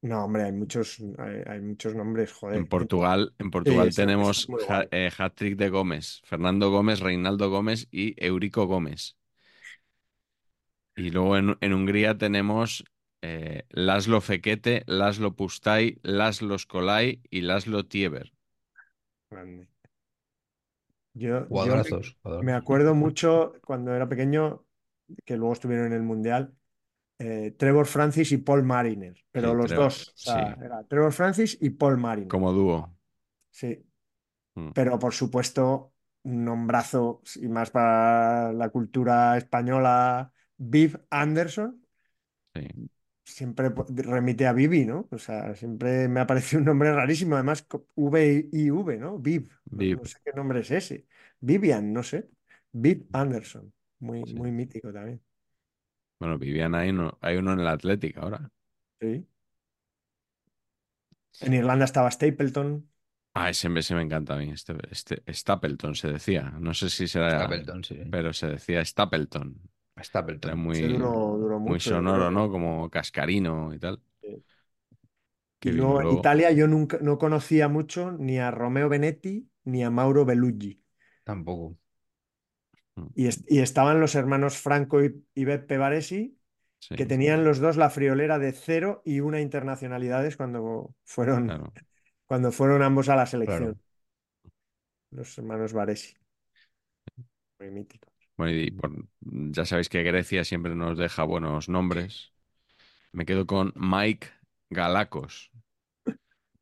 No, hombre, hay muchos, hay, hay muchos nombres, joder. En Portugal, en Portugal sí, tenemos ha- eh, hat-trick de Gómez, Fernando Gómez, Reinaldo Gómez y Eurico Gómez. Y luego en, en Hungría tenemos eh, Laszlo Fekete, Laszlo Pustay, Laszlo Skolai y Laszlo Tieber. Grande. Yo, yo me, acuerdo mucho cuando era pequeño, que luego estuvieron en el Mundial, eh, Trevor Francis y Paul Mariner, pero Sí, los Trevor, dos, o sea, sí. era Trevor Francis y Paul Mariner. Como dúo. Sí, Mm. pero por supuesto, un nombrazo, y más para la cultura española, Viv Anderson, Sí. siempre remite a Vivi, ¿no? O sea, siempre me ha parecido un nombre rarísimo, además co- V y V, ¿no? Viv, no, Viv. no sé qué nombre es ese. Vivian, no sé. Viv Anderson, muy, muy mítico también. Bueno, vivían ahí, no, hay uno en el Atlético ahora. Sí. En Irlanda estaba Stapleton. Ah, ese, ese me encanta a mí. Este, este, Stapleton se decía. No sé si será. Stapleton, sí. Pero se decía Stapleton. Era Stapleton. Ese muy, duró, duró muy mucho. sonoro. ¿no? Como cascarino y tal. Sí. Y luego en Italia yo nunca no conocía mucho ni a Romeo Benetti ni a Mauro Bellugi. Tampoco. Y, est- y estaban los hermanos Franco y, y Beppe Baresi, Sí, que tenían los dos la friolera de cero y una internacionalidades cuando fueron, claro. cuando fueron ambos a la selección. Claro. Los hermanos Baresi. Muy mítico. Bueno, y por- ya sabéis que Grecia siempre nos deja buenos nombres. Me quedo con Mike Galacos.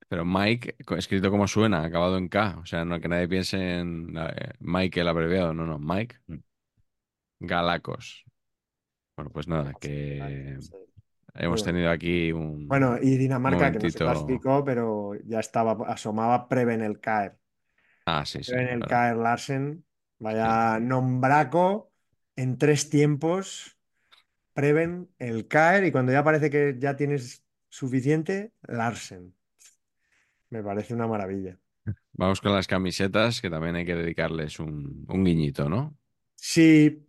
Pero Mike, escrito como suena, acabado en K. O sea, no que nadie piense en eh, Mike el abreviado. No, no, Mike Mm. Galacos. Bueno, pues nada, que hemos tenido aquí un Bueno, y Dinamarca, que no se clasificó, pero ya estaba, asomaba Preben el Caer. Ah, sí, sí. Preben el claro. Caer Larsen, vaya nombraco en tres tiempos. Preben el Caer, y cuando ya parece que ya tienes suficiente, Larsen. Me parece una maravilla. Vamos con las camisetas, que también hay que dedicarles un, un guiñito, ¿no? Sí,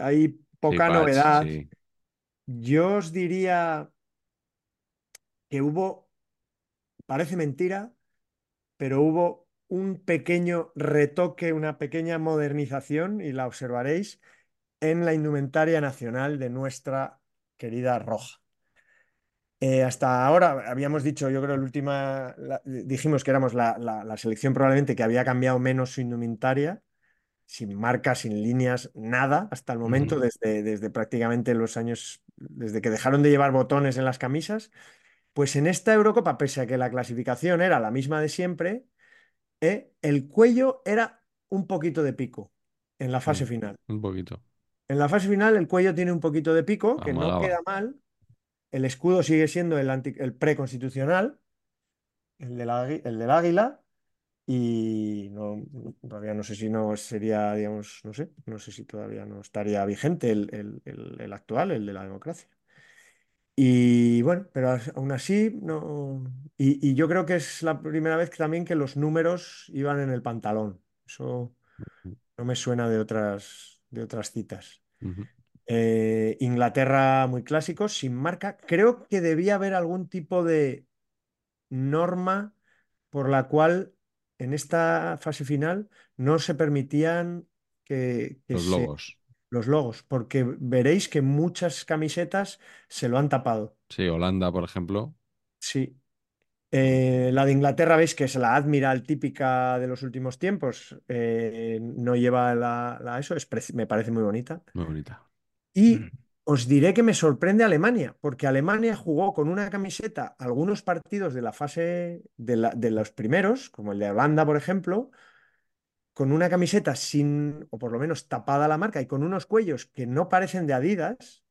hay poca novedad. sí. Yo os diría que hubo, parece mentira, pero hubo un pequeño retoque, una pequeña modernización, y la observaréis, en la indumentaria nacional de nuestra querida roja. Eh, hasta ahora habíamos dicho, yo creo, el última, la- dijimos que éramos la, la- la selección probablemente que había cambiado menos su indumentaria, sin marcas, sin líneas, nada hasta el momento, desde, desde prácticamente los años, desde que dejaron de llevar botones en las camisas. Pues en esta Eurocopa, pese a que la clasificación era la misma de siempre, eh, el cuello era un poquito de pico en la fase Mm, final. Un poquito. En la fase final el cuello tiene un poquito de pico, que no queda mal. El escudo sigue siendo el, anti- el preconstitucional, el del, águi- el del águila. Y no, todavía no sé si no sería, digamos, no sé, no sé si todavía no estaría vigente el, el- el- el actual, el de la democracia. Y bueno, pero aún así, no. Y, y yo creo que es la primera vez que también que los números iban en el pantalón. Eso no me suena de otras, de otras citas. Eh, Inglaterra muy clásico, sin marca. Creo que debía haber algún tipo de norma por la cual en esta fase final no se permitían que, que Los se, logos. los logos, porque veréis que muchas camisetas se lo han tapado. Sí, Holanda, por ejemplo. Sí. Eh, la de Inglaterra, veis que es la Admiral típica de los últimos tiempos. eh, no lleva la, la- eso, es me parece muy bonita. Muy bonita. Y os diré que me sorprende Alemania, porque Alemania jugó con una camiseta algunos partidos de la fase de, la- de los primeros, como el de Holanda, por ejemplo, con una camiseta sin, o por lo menos tapada la marca y con unos cuellos que no parecen de Adidas,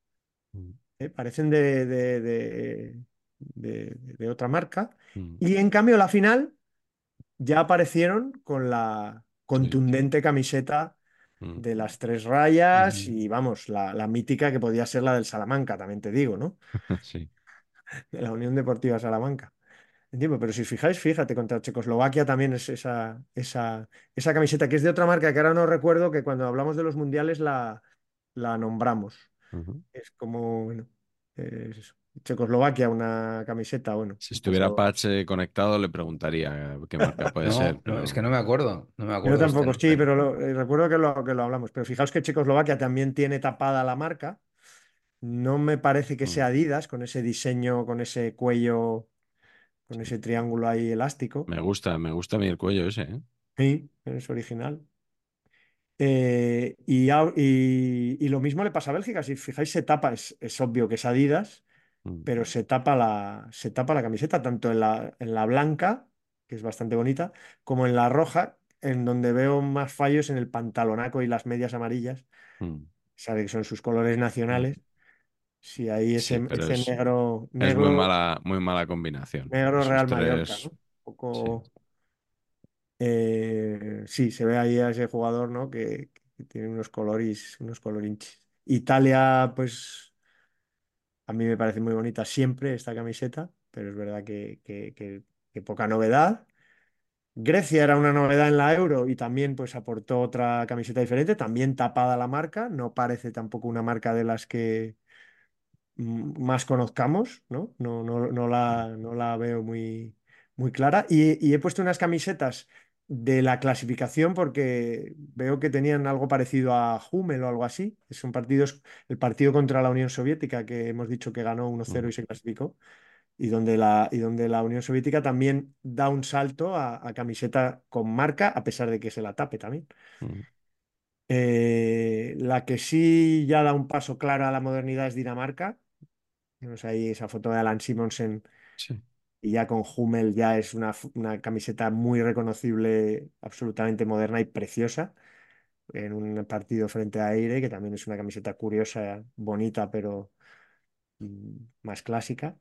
Mm, ¿eh? parecen de, de- de- de- de otra marca. mm, Y en cambio, la final ya aparecieron con la contundente camiseta mm. de las tres rayas Ujú. y vamos, la, la mítica que podía ser la del Salamanca, también te digo, ¿no? Sí. De la Unión Deportiva Salamanca. Entiendo, pero si os fijáis, fíjate, contra Checoslovaquia también es esa, esa, esa camiseta que es de otra marca que ahora no recuerdo que cuando hablamos de los mundiales la, la nombramos. Es como, bueno, es eso. Checoslovaquia, una camiseta, bueno. Si un estuviera Patch eh, conectado, le preguntaría qué marca puede No, ser. no, pero- es que no me acuerdo. No me Yo acuerdo de este tampoco, sí, pero lo- eh, recuerdo que lo, que lo hablamos. Pero fijaos que Checoslovaquia también tiene tapada la marca. No me parece que Mm. sea Adidas, con ese diseño, con ese cuello, con ese triángulo ahí elástico. Me gusta, me gusta a mí el cuello ese, ¿eh? Sí, es original. Eh, y- y lo mismo le pasa a Bélgica. Si fijáis, se tapa, es, es obvio que es Adidas, Mm, pero se tapa la, se tapa la camiseta, tanto en la, en la blanca, que es bastante bonita, como en la roja, en donde veo más fallos en el pantalonaco y las medias amarillas. mm. Sabe que son sus colores nacionales. Si ahí Sí, ese, pero ese es, negro, es muy mala, muy mala combinación. negro Esos Real Mallorca, tres, ¿no? Un sí. poco. eh, sí, se ve ahí a ese jugador, ¿no? Que, que tiene unos coloris, unos colorinchis. Italia, pues a mí me parece muy bonita siempre esta camiseta, pero es verdad que, que- que- que poca novedad. Grecia era una novedad en la Euro y también pues aportó otra camiseta diferente, también tapada la marca, no parece tampoco una marca de las que mm, más conozcamos, ¿no? No, no, no la, no la veo muy, muy clara. Y, y he puesto unas camisetas de la clasificación porque veo que tenían algo parecido a Hummel o algo así. Son partidos, el partido contra la Unión Soviética que hemos dicho que ganó 1-0 Mm, y se clasificó. Y donde, la, y donde la Unión Soviética también da un salto a, a camiseta con marca, a pesar de que se la tape también. mm. Eh, la que sí ya da un paso claro a la modernidad es Dinamarca. Tenemos ahí esa foto de Alan Simonsen Sí. Y ya con Hummel ya es una, una camiseta muy reconocible, absolutamente moderna y preciosa. En un partido frente a Aire, que también es una camiseta curiosa, bonita, pero mm, más clásica.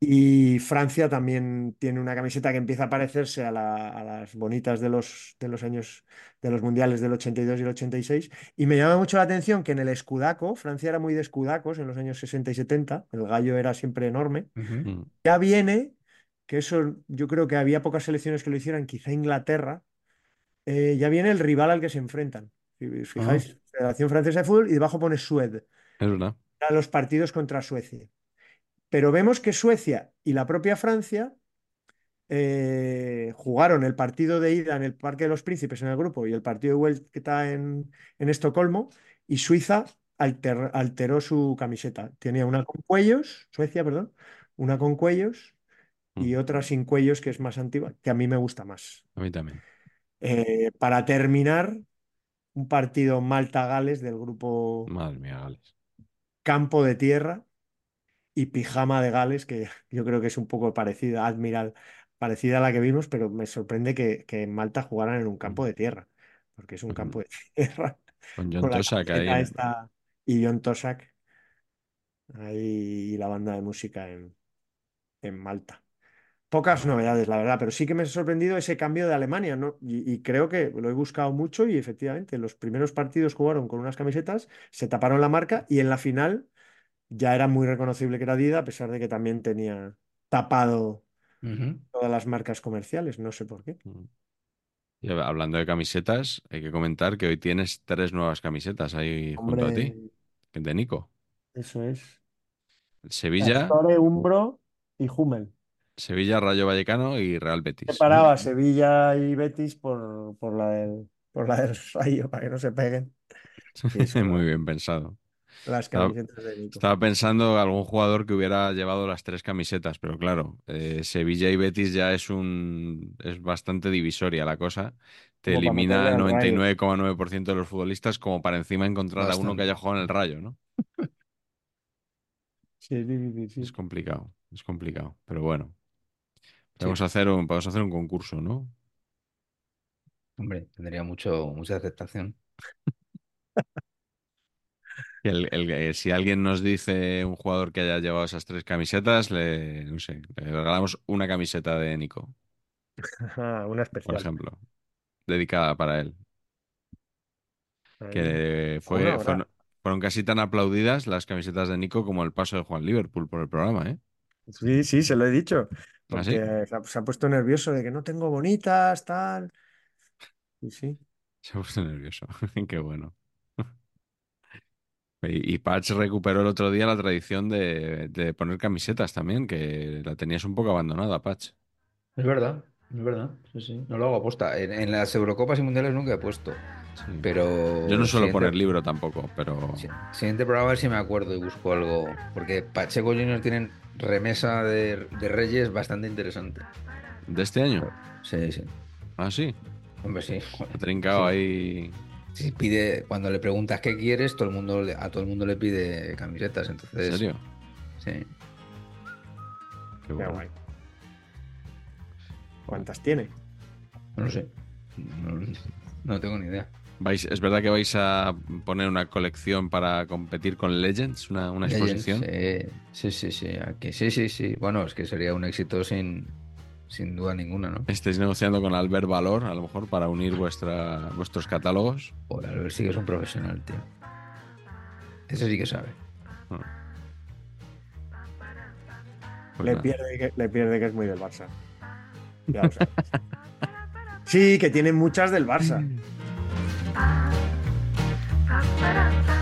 Y Francia también tiene una camiseta que empieza a parecerse a, la- a las bonitas de los, de los años de los mundiales del 82 y el 86. Y me llama mucho la atención que en el escudaco, Francia era muy de escudacos en los años 60 y 70, el gallo era siempre enorme. Mm, Ya viene, que eso yo creo que había pocas selecciones que lo hicieran, quizá Inglaterra, eh, ya viene el rival al que se enfrentan. Si os fijáis, Federación Francesa de Fútbol y debajo pone Sued, Es verdad. a los partidos contra Suecia. Pero vemos que Suecia y la propia Francia eh, jugaron el partido de ida en el Parque de los Príncipes en el grupo y el partido de vuelta en, en Estocolmo y Suiza alter- alteró su camiseta. Tenía una con cuellos, Suecia, perdón, una con cuellos y Mm. otra sin cuellos, que es más antigua, que a mí me gusta más. A mí también. Eh, para terminar, un partido Malta-Gales del grupo Madre mía, Gales. Campo de Tierra y Pijama de Gales, que yo creo que es un poco parecida, Admiral, parecida a la que vimos, pero me sorprende que, que en Malta jugaran en un campo de tierra, porque es un campo de tierra Con John con Tosak ahí. esta y John Tosak ahí y la banda de música en, en Malta. Pocas novedades, la verdad, pero sí que me ha sorprendido ese cambio de Alemania, ¿no? Y, y creo que lo he buscado mucho y efectivamente los primeros partidos jugaron con unas camisetas, se taparon la marca y en la final ya era muy reconocible que era Adidas, a pesar de que también tenía tapado todas las marcas comerciales, no sé por qué. Mm. Y hab- hablando de camisetas, hay que comentar que hoy tienes tres nuevas camisetas ahí junto a ti, de Nico. eso es. Sevilla, Umbro y Hummel. Sevilla, Rayo Vallecano y Real Betis. Separaba Sevilla y Betis por, por la del, por la del Rayo, para que no se peguen. Eso, Muy bien pensado. las Estaba, de Nico. estaba pensando algún jugador que hubiera llevado las tres camisetas, pero claro, eh, Sevilla y Betis ya es un es bastante divisoria la cosa. Te Como elimina Rayo. 99,9% de los futbolistas como para encima encontrar a uno que haya jugado en el Rayo, ¿no? Sí, es difícil, sí. Es complicado, es complicado, pero bueno. Sí. Podemos hacer un, podemos hacer un concurso, ¿no? Hombre, tendría mucho, mucha aceptación. El- el- si alguien nos dice un jugador que haya llevado esas tres camisetas, le, no sé, le regalamos una camiseta de Nico, Ajá, una por especial. ejemplo, dedicada para él. Que fue, fueron, fueron casi tan aplaudidas las camisetas de Nico como el paso de Juan Liverpool por el programa, ¿eh? Sí, sí, se lo he dicho. ¿Ah, sí? Porque se ha, puesto nervioso de que no tengo bonitas, tal. Y sí. Se ha puesto nervioso. Qué bueno. Y, y Patch recuperó el otro día la tradición de, de poner camisetas también, que la tenías un poco abandonada, Patch. Es verdad, es verdad. Sí, sí. No lo hago aposta. En, en las Eurocopas y Mundiales nunca he puesto. Sí. Pero. Yo no suelo siguiente- poner libro tampoco, pero Siguiente programa a ver si me acuerdo y busco algo. Porque Pacheco Junior tienen remesa de, de Reyes bastante interesante. ¿de este año? Sí, sí. Ah, sí. Hombre, sí. Ha trincado ahí. Si pide, cuando le preguntas qué quieres, todo el mundo a todo el mundo le pide camisetas. ¿En Entonces, serio? sí. Qué Qué bueno. guay. ¿Cuántas tiene? No lo sé. No, no tengo ni idea. Vais, ¿Es verdad que vais a poner una colección para competir con Legends? ¿Una, una Legends, exposición? Sí, sí, sí, sí. Aquí, sí, sí, sí. Bueno, es que sería un éxito sin, sin duda ninguna, ¿no? ¿Estáis negociando con Albert Valor, a lo mejor, para unir vuestra, vuestros catálogos? Por ver sí que es un profesional, tío. Ese sí que sabe. Pues le, pierde que, le pierde que es muy del Barça. Ya. Sí, que tiene muchas del Barça. esperanza.